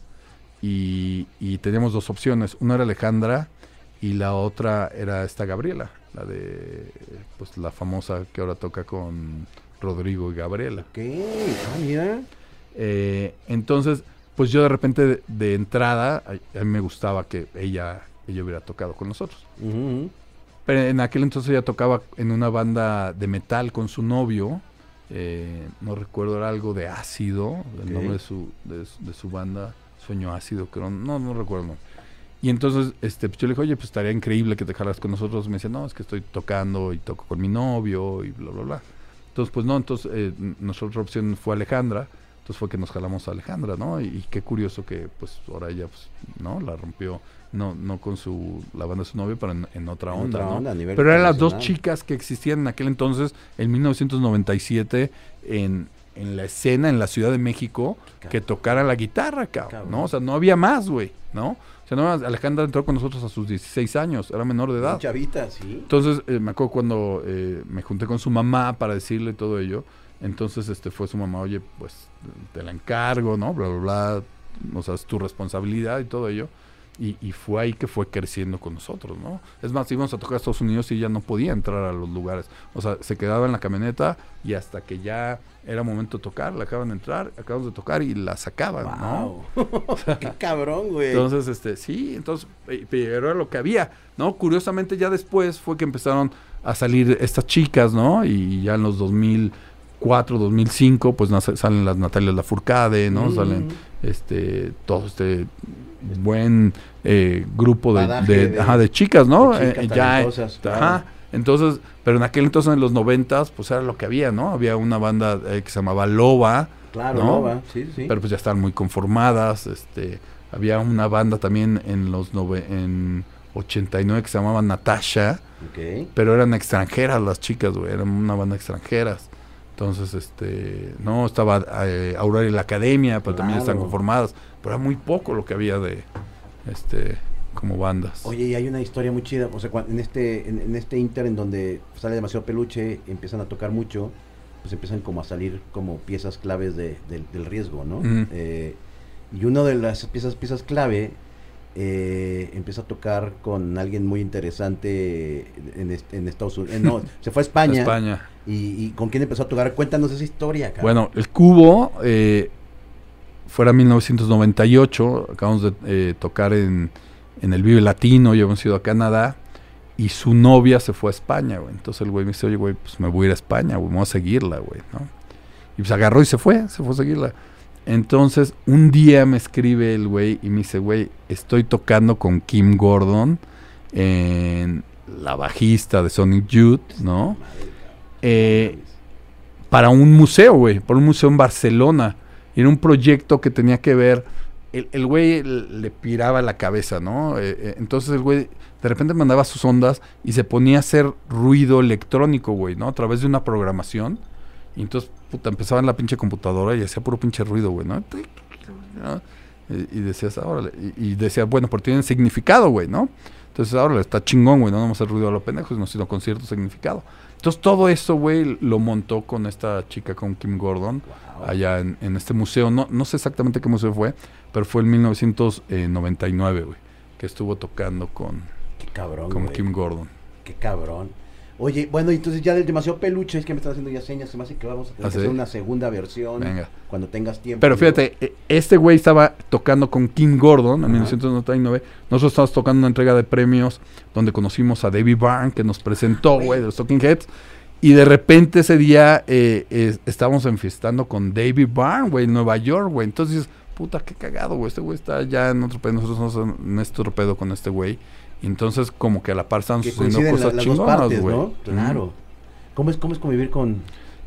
y, y teníamos dos opciones. Una era Alejandra y la otra era esta Gabriela, la de pues la famosa que ahora toca con Rodrigo y Gabriela. ¿Qué? Ah, mira. Eh, entonces, pues yo de repente de, de entrada, a, a mí me gustaba que ella, ella hubiera tocado con nosotros. Pero en aquel entonces ella tocaba en una banda de metal con su novio. eh, no recuerdo, era algo de ácido, el Ok. nombre de su, de, su- de su banda, Sueño Ácido, creo, no, no recuerdo. Y entonces este, pues yo le dije, oye, pues estaría increíble que te jalas con nosotros. Me decía, no, es que estoy tocando y toco con mi novio y bla, bla, bla. Entonces, pues no, entonces eh, nuestra otra opción fue Alejandra. Entonces fue que nos jalamos a Alejandra, ¿no? Y, y qué curioso que, pues, ahora ella, pues, ¿no? La rompió, no no con su, la banda de su novio, pero en, en otra En onda, otra ¿no? onda, a nivel Pero eran las dos chicas que existían en aquel entonces, en 1997, en, en la escena en la Ciudad de México, que tocaran la guitarra, cabrón, Cabrón. ¿no? O sea, no había más, güey, ¿no? Sea, Alejandra entró con nosotros a sus 16 años, era menor de edad. Chavita, sí. Entonces, eh, me acuerdo cuando eh, me junté con su mamá para decirle todo ello. Entonces, este fue su mamá, oye, pues te la encargo, ¿no? Bla, bla, bla. O sea, es tu responsabilidad y todo ello. Y, y fue ahí que fue creciendo con nosotros, ¿no? Es más, íbamos a tocar a Estados Unidos y ella no podía entrar a los lugares. O sea, se quedaba en la camioneta y hasta que ya era momento de tocar, la acaban de entrar, acabamos de tocar y la sacaban, ¿no? Wow. Qué cabrón, güey. Entonces, este, sí, entonces, eh, pero era lo que había, ¿no? Curiosamente ya después fue que empezaron a salir estas chicas, ¿no? Y ya en los 2004, 2005, pues nace- salen las Natalia Lafourcade, ¿no? Mm. Salen, este, todo este buen eh, grupo de, de, de- ajá, de chicas, ¿no? chicas Eh, ya, talentosas, ajá. Entonces, pero en aquel entonces, en los noventas, pues era lo que había, ¿no? Había una banda eh, que se llamaba Loba, Claro, ¿no? Sí, sí. pero pues ya estaban muy conformadas. Este, había una banda también en los nove- en 89 que se llamaba Natasha, Ok. pero eran extranjeras las chicas, güey, eran una banda extranjeras. Entonces, este, no, estaba eh, Aurora y la Academia, pero también están conformadas, pero era muy poco lo que había de, este, como bandas. Oye, y hay una historia muy chida, o sea, en este, en, en este inter en donde sale demasiado peluche, empiezan a tocar mucho, pues empiezan como a salir como piezas claves de- del- del riesgo, ¿no? Eh, y una de las piezas, piezas clave eh, empieza a tocar con alguien muy interesante en, est- en Estados Unidos. no, se fue a España. España. Y, y con quién empezó a tocar? Cuéntanos esa historia, cabrón. Bueno, el cubo eh, fuera 1998, acabamos de eh, tocar en, en el Vive Latino, ya hemos ido a Canadá, y su novia se fue a España, güey. Entonces el güey me dice, oye, güey, pues me voy a ir a España, güey, vamos a seguirla, güey, ¿no? Y pues agarró y se fue, se fue a seguirla. Entonces, un día me escribe el güey y me dice, güey, estoy tocando con Kim Gordon en la bajista de Sonic Youth, ¿no? Eh, para un museo, güey, para un museo en Barcelona. Era un proyecto que tenía que ver. El, güey le piraba la cabeza, ¿no? Eh, eh, entonces el güey de repente mandaba sus ondas y se ponía a hacer ruido electrónico, güey, ¿no? A través de una programación. Y entonces, puta, empezaba en la pinche computadora y hacía puro pinche ruido, güey, ¿no? ¿no? Y, y decías, órale. Y, y decía, bueno, pero tienen significado, güey, ¿no? Entonces, ahora está chingón, güey, no vamos a hacer ruido a los pendejos, sino con cierto significado. Entonces, todo eso, güey, lo montó con esta chica, con Kim Gordon, Wow. allá en, en este museo. No, no sé exactamente qué museo fue, pero fue en 1999, güey, que estuvo tocando con, Qué cabrón. con. Kim Gordon. Qué cabrón. Oye, bueno, entonces ya del demasiado peluche, es que me están haciendo ya señas, se me hace que vamos a tener ¿Ah, que hacer una segunda versión Venga. cuando tengas tiempo. Pero fíjate, eh, este güey estaba tocando con Kim Gordon en Ajá. 1999. Nosotros estábamos tocando una entrega de premios donde conocimos a David Byrne, que nos presentó, güey, de los Talking Heads. Y de repente ese día eh, eh, estábamos enfiestando con David Byrne, güey, en Nueva York, güey. Entonces, puta, qué cagado, güey. Este güey está ya en otro pedo. Nosotros estamos en este pedo con este güey. Y entonces, como que a la par están que sucediendo la- cosas las dos chingonas, güey. Claro. ¿Cómo es, ¿Cómo es convivir con...?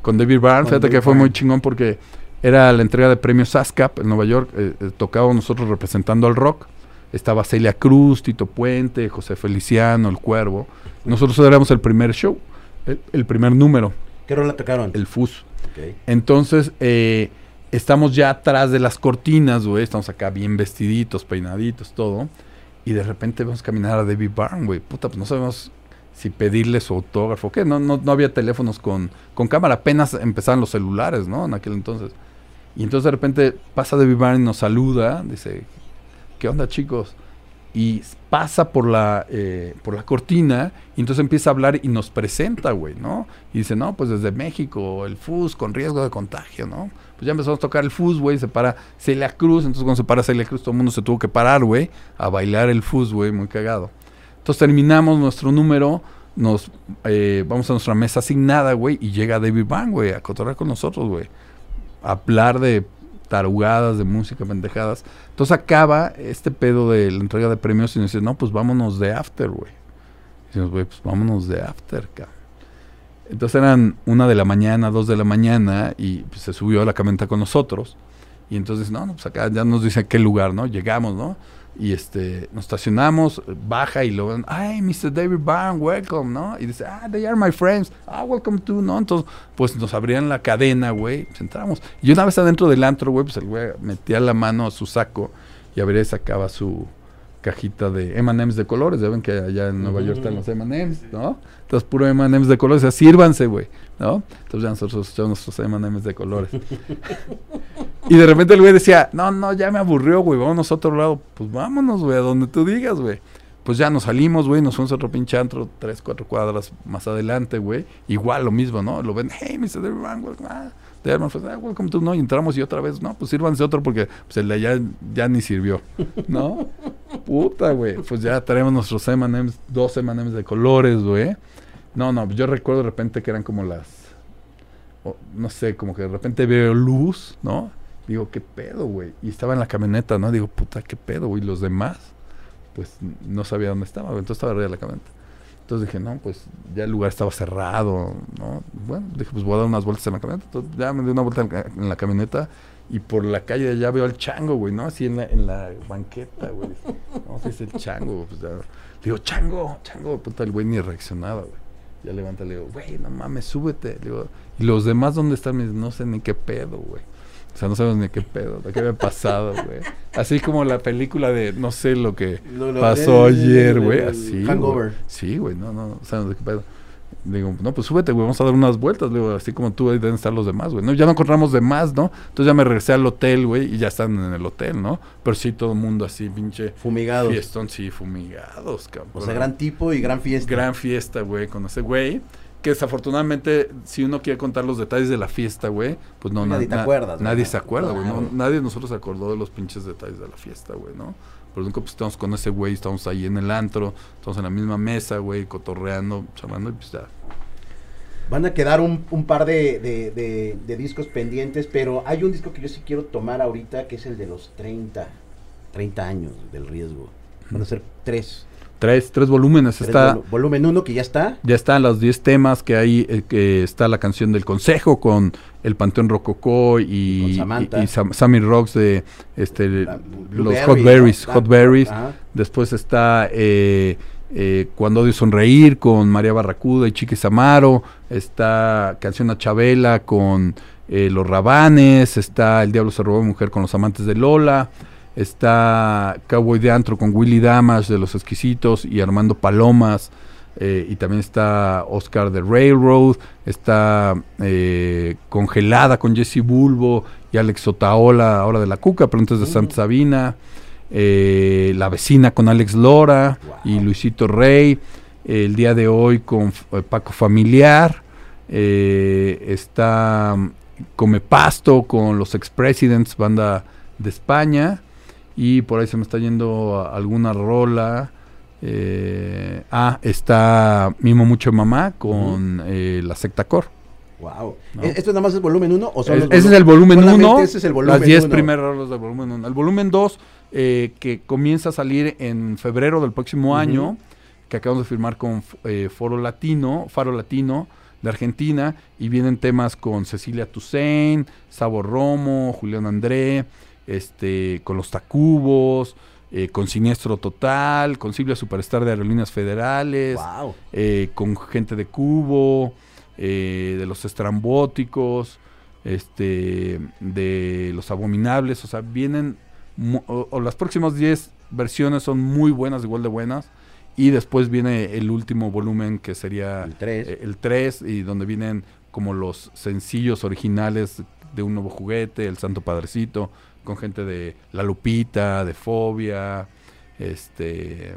Con David Byrne, Con fíjate David que fue muy chingón porque era la entrega de premios ASCAP en Nueva York. eh, eh, tocábamos nosotros representando al rock. Estaba Celia Cruz, Tito Puente, José Feliciano, El Cuervo. Nosotros éramos el primer show, el, el primer número, ¿Qué rola tocaron? el FUS. Ok. Entonces, eh, estamos ya atrás de las cortinas, güey. Estamos acá bien vestiditos, peinaditos, todo. Y de repente vemos caminar a David Byrne, güey. Puta, pues no sabemos si pedirle su autógrafo. ¿Qué? No, no, no había teléfonos con, con cámara. Apenas empezaban los celulares, ¿no? En aquel entonces. Y entonces de repente pasa David Byrne y nos saluda. Dice, ¿qué onda, chicos? Y pasa por la, eh, por la cortina y entonces empieza a hablar y nos presenta, güey, ¿no? Y dice, no, pues desde México, el FUS con riesgo de contagio, ¿no? Pues ya empezamos a tocar el FUS, güey, se para Celia Cruz, entonces cuando se para Celia Cruz todo el mundo se tuvo que parar, güey, a bailar el FUS, güey, muy cagado. Entonces terminamos nuestro número, nos eh, vamos a nuestra mesa asignada, güey, y llega David Bang, güey, a cotorrear con nosotros, güey. A hablar de tarugadas, de música, pendejadas. Entonces acaba este pedo de la entrega de premios y nos dice, no, pues vámonos de after, güey. Decimos, güey, pues vámonos de after, cabrón. Entonces eran una de la mañana, dos de la mañana, y pues, se subió a la camioneta con nosotros. Y entonces, no, no, pues acá ya nos dice qué lugar, ¿no? Llegamos, ¿no? Y este, nos estacionamos, baja y ven, ay, Mr. David Byrne, welcome, ¿no? Y dice, ah, they are my friends, ah, welcome to, ¿no? Entonces, pues nos abrían la cadena, güey, pues entramos. Y una vez adentro del antro, güey, pues el güey metía la mano a su saco y abría y sacaba su cajita de M&M's de colores, ya ven que allá en Nueva York están los M&M's, ¿no? Entonces, puro M&M's de colores, o sea, sírvanse, güey, ¿no? Entonces ya nosotros echamos nuestros M&M's de colores. Y de repente el güey decía, no, no, ya me aburrió, güey, vámonos a otro lado. Pues vámonos, güey, a donde tú digas, güey. Pues ya nos salimos, güey, nos fuimos a otro pinche antro, tres, cuatro cuadras más adelante, güey. Igual lo mismo, ¿no? Lo ven, hey, Mr. Bang, welcome, ah, Pues, ah, welcome to, ¿no? Y entramos y otra vez, no, pues sírvanse otro porque pues, el de allá ya ni sirvió, ¿no? Puta, güey. Pues ya traemos nuestros M&M's, dos M&M's de colores, güey. No, no, yo recuerdo de repente que eran como las, no sé, como que de repente veo luz, ¿no? Digo, ¿qué pedo, güey? Y estaba en la camioneta, ¿no? Digo, puta, ¿qué pedo, güey? Y los demás, pues no sabía dónde estaba, güey. Entonces estaba arriba de la camioneta. Entonces dije, no, pues ya el lugar estaba cerrado, ¿no? Bueno, dije, pues voy a dar unas vueltas en la camioneta. Entonces ya me di una vuelta en la, en la camioneta y por la calle de allá veo al chango, güey, ¿no? Así en la, en la banqueta, güey. No si es el chango, pues ya. Digo, chango, chango, puta, el güey ni reaccionaba, güey. Ya levanta, le digo, güey, no mames, súbete. Le digo, ¿y los demás dónde están? Me no sé ni qué pedo, güey. O sea, no sabemos ni qué pedo, de qué había pasado, güey. Así como la película de no sé lo que Lo- lo- pasó el- ayer, güey. Así. Hangover. Sí, güey, no, no, no sabemos de qué pedo. Digo, no, pues súbete, güey, vamos a dar unas vueltas, digo, así como tú, ahí deben estar los demás, güey. No, ya no encontramos demás, ¿no? Entonces ya me regresé al hotel, güey, y ya están en el hotel, ¿no? Pero sí, todo el mundo así, pinche Fumigados. fiestón, sí, fumigados, cabrón. O sea, gran tipo y gran fiesta. Gran fiesta, güey, con ese güey. Que desafortunadamente, si uno quiere contar los detalles de la fiesta, güey, pues no, Nadie na- te acuerdas, Nadie se acuerda, güey. no- nadie de nosotros se acordó de los pinches detalles de la fiesta, güey, ¿no? Pero nunca pues estamos con ese güey, estamos ahí en el antro, estamos en la misma mesa, güey, cotorreando, charlando y pues ya. Van a quedar un, un par de, de- de- de discos pendientes, pero hay un disco que yo sí quiero tomar ahorita, que es el de los 30, 30 años del riesgo. Van a ser tres. Tres, tres volúmenes. Tres Está, volu- volumen 1 que ya está. ya están los 10 temas que hay, eh, que está la canción del consejo con el Panteón Rococó y, y- y Sam- Sammy Rocks de este, La- los Hot Berries. Hot Berries. ajá. Después está eh, eh, Cuando odio sonreír con María Barracuda y Chiquis Amaro. Está Canción a Chabela con eh, Los Rabanes. Está El Diablo se robó a mi mujer con Los Amantes de Lola. Está Cowboy de Antro con Willy Damas de Los Exquisitos y Armando Palomas. eh, y también está Oscar de Railroad. Está eh, Congelada con Jesse Bulbo y Alex Otaola, ahora de la Cuca, pero antes de Santa Sabina. Eh, la vecina con Alex Lora y. Luisito Rey. el día de hoy con Paco Familiar. está mm, Come Pasto con los Ex-Presidents, banda de España. Y por ahí se me está yendo alguna rola. eh, ah, está Mimo Mucho Mamá con eh, la secta Core. Wow. No. ¿E- ¿Esto nada más es volumen 1 o son Es- los ese es el volumen solamente 1. Ese es el volumen Las 10 uno? primeras rolas del volumen 1. El volumen 2, que comienza a salir en febrero del próximo Ujú. año, que acabamos de firmar con eh, Foro Latino, Faro Latino de Argentina, y vienen temas con Cecilia Toussaint, Sabo Romo, Julián André, este, con Los Tacubos, eh, con Siniestro Total, con Silvia Superstar de Aerolíneas Federales, Wow. eh, con gente de Cubo, eh, de los estrambóticos, este, de los abominables, o sea, vienen, o, o las próximas 10 versiones son muy buenas, igual de buenas, y después viene el último volumen que sería El 3. el 3 y donde vienen como los sencillos originales de un nuevo juguete, el Santo Padrecito, con gente de La Lupita, de Fobia, este...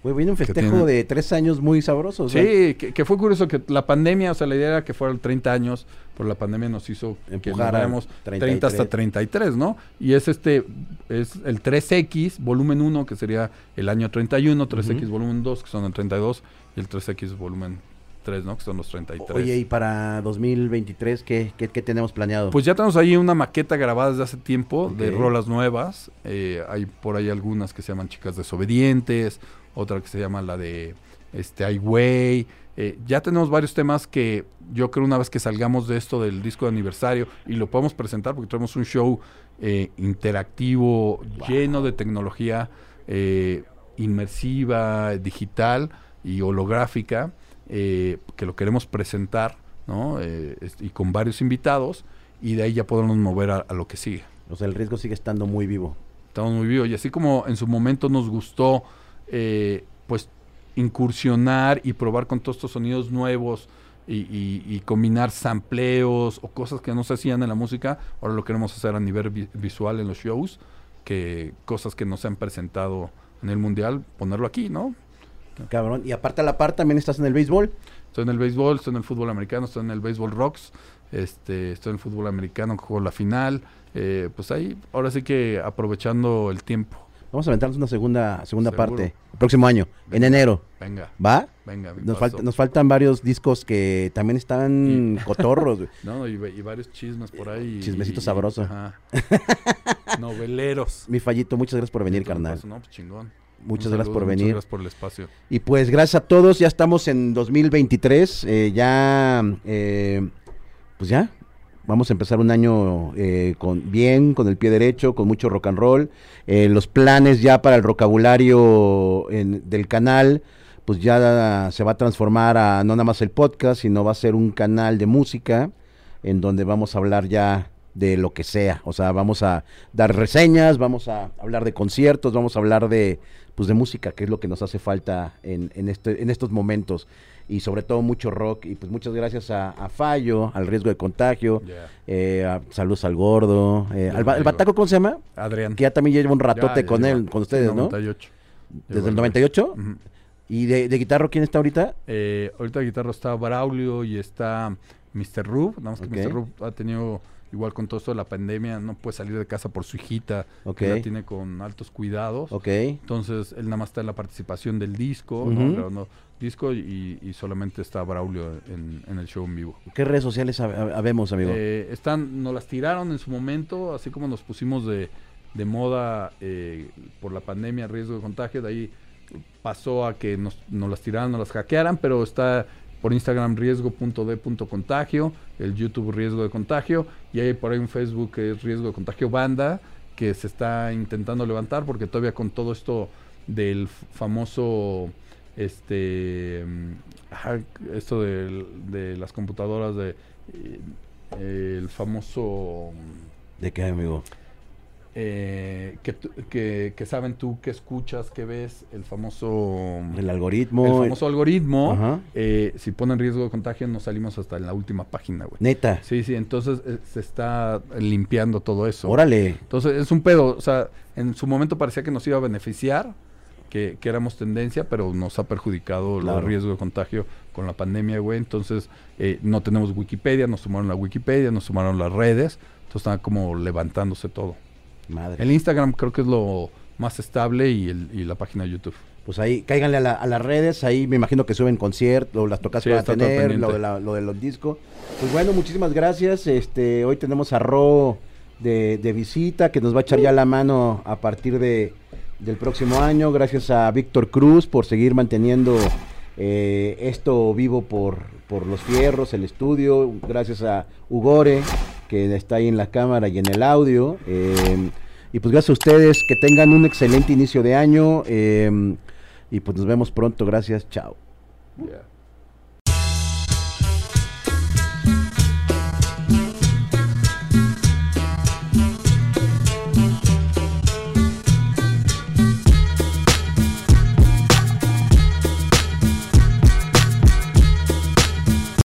Güey, viene un que festejo tiene- de tres años muy sabroso. Sí, que, que fue curioso que la pandemia, o sea, la idea era que fueran 30 años, pero la pandemia nos hizo que nos Empujar a vayamos 30 33. hasta 33, ¿no? Y es este, es el 3X, volumen 1, que sería el año 31, 3X Ujú. volumen 2, que son el 32, y el 3X volumen 3, ¿no? Que son los 33. Oye, y para 2023, ¿qué, qué, qué tenemos planeado? Pues ya tenemos ahí una maqueta grabada desde hace tiempo de rolas nuevas. Eh, hay por ahí algunas que se llaman Chicas Desobedientes, otra que se llama la de este Ai Weiwei. Eh, ya tenemos varios temas que yo creo una vez que salgamos de esto del disco de aniversario y lo podemos presentar porque tenemos un show eh, interactivo lleno de tecnología eh, inmersiva, digital y holográfica eh, que lo queremos presentar ¿no? Eh, y con varios invitados y de ahí ya podemos mover a, a lo que sigue. o sea, el riesgo sigue estando muy vivo. Estamos muy vivos y así como en su momento nos gustó eh, pues incursionar y probar con todos estos sonidos nuevos y, y- y combinar sampleos o cosas que no se hacían en la música, ahora lo queremos hacer a nivel vi- visual en los shows, que cosas que no se han presentado en el mundial, ponerlo aquí, ¿no? Cabrón. Y aparte a la par también estás en el béisbol. Estoy en el béisbol, estoy en el fútbol americano, estoy en el béisbol rocks, este, estoy en el fútbol americano, juego la final, eh, pues ahí, ahora sí que aprovechando el tiempo. Vamos a aventarnos una segunda, segunda Seguro. parte. El próximo año, en enero. Venga, ¿Va? venga. Nos, falta- nos faltan varios discos que también están cotorros. güey. No, y, y varios chismes por ahí. Chismecito y- sabroso. ajá. Noveleros. Mi fallito, muchas gracias por venir, carnal. No, pues chingón. Muchas gracias por Muchas venir. gracias por el espacio. Y pues gracias a todos, ya estamos en 2023, eh, ya, eh, pues ya, vamos a empezar un año eh, con bien, con el pie derecho, con mucho rock and roll. Eh, los planes ya para el vocabulario en- del canal, pues ya se va a transformar a no nada más el podcast, sino va a ser un canal de música en donde vamos a hablar ya de lo que sea. O sea, vamos a dar reseñas, vamos a hablar de conciertos, vamos a hablar de, pues, de música, que es lo que nos hace falta en, en, este, en estos momentos. Y sobre todo mucho rock. Y pues muchas gracias a, a Fallo, al riesgo de contagio. Eh, a- saludos al gordo. eh, al, ¿El. Bataco cómo se llama? Adrián. Que ya también lleva un ratote ya con él, con ustedes, ¿no? 98. Desde el 98. Ujú. ¿Y de, de guitarro quién está ahorita? Eh, ahorita de guitarra está Braulio y está Mr. Rub. Nada más que. Mr. Rub ha tenido, igual con todo esto de la pandemia, no puede salir de casa por su hijita, que la tiene con altos cuidados. Ok. Entonces, él nada más está en la participación del disco, ¿no? Ujú. grabando disco y, y solamente está Braulio en, en el show en vivo. ¿Qué redes sociales hab- hab- habemos, amigo? Eh, están, nos las tiraron en su momento, así como nos pusimos de, de moda eh, por la pandemia, riesgo de contagio, de ahí pasó a que nos, nos las tiraran, nos las hackearan, pero está por Instagram riesgo.d.contagio, el YouTube riesgo de contagio, y hay por ahí un Facebook que es riesgo de contagio banda, que se está intentando levantar porque todavía con todo esto del famoso este mm, esto del- de, las computadoras de eh, el famoso ¿De qué, amigo? Eh, que, que, que saben tú qué escuchas, qué ves, el famoso El el algoritmo. famoso algoritmo, Ajá. eh, si ponen riesgo de contagio no salimos hasta en la última página, güey. Neta. Sí, sí, entonces eh, se está limpiando todo eso. Órale. Entonces es un pedo, o sea, en su momento parecía que nos iba a beneficiar, que, que éramos tendencia, pero nos ha perjudicado Claro. el riesgo de contagio con la pandemia, güey. Entonces eh, no tenemos Wikipedia, nos sumaron la Wikipedia, nos sumaron las redes, entonces está como levantándose todo. Madre. El Instagram creo que es lo más estable y, el, y la página de YouTube. Pues ahí, cáiganle a, la- a las redes, ahí me imagino que suben conciertos, las tocas Sí, para tener, lo de, la- lo de los discos. Pues bueno, muchísimas gracias. Este, hoy tenemos a Ro de, de visita, que nos va a echar ya la mano a partir de, del próximo año. Gracias a Víctor Cruz por seguir manteniendo eh, esto vivo por, por los fierros, el estudio. Gracias a Ugore, que está ahí en la cámara y en el audio. Eh, y pues gracias a ustedes, que tengan un excelente inicio de año. eh, y pues nos vemos pronto. Gracias, chao.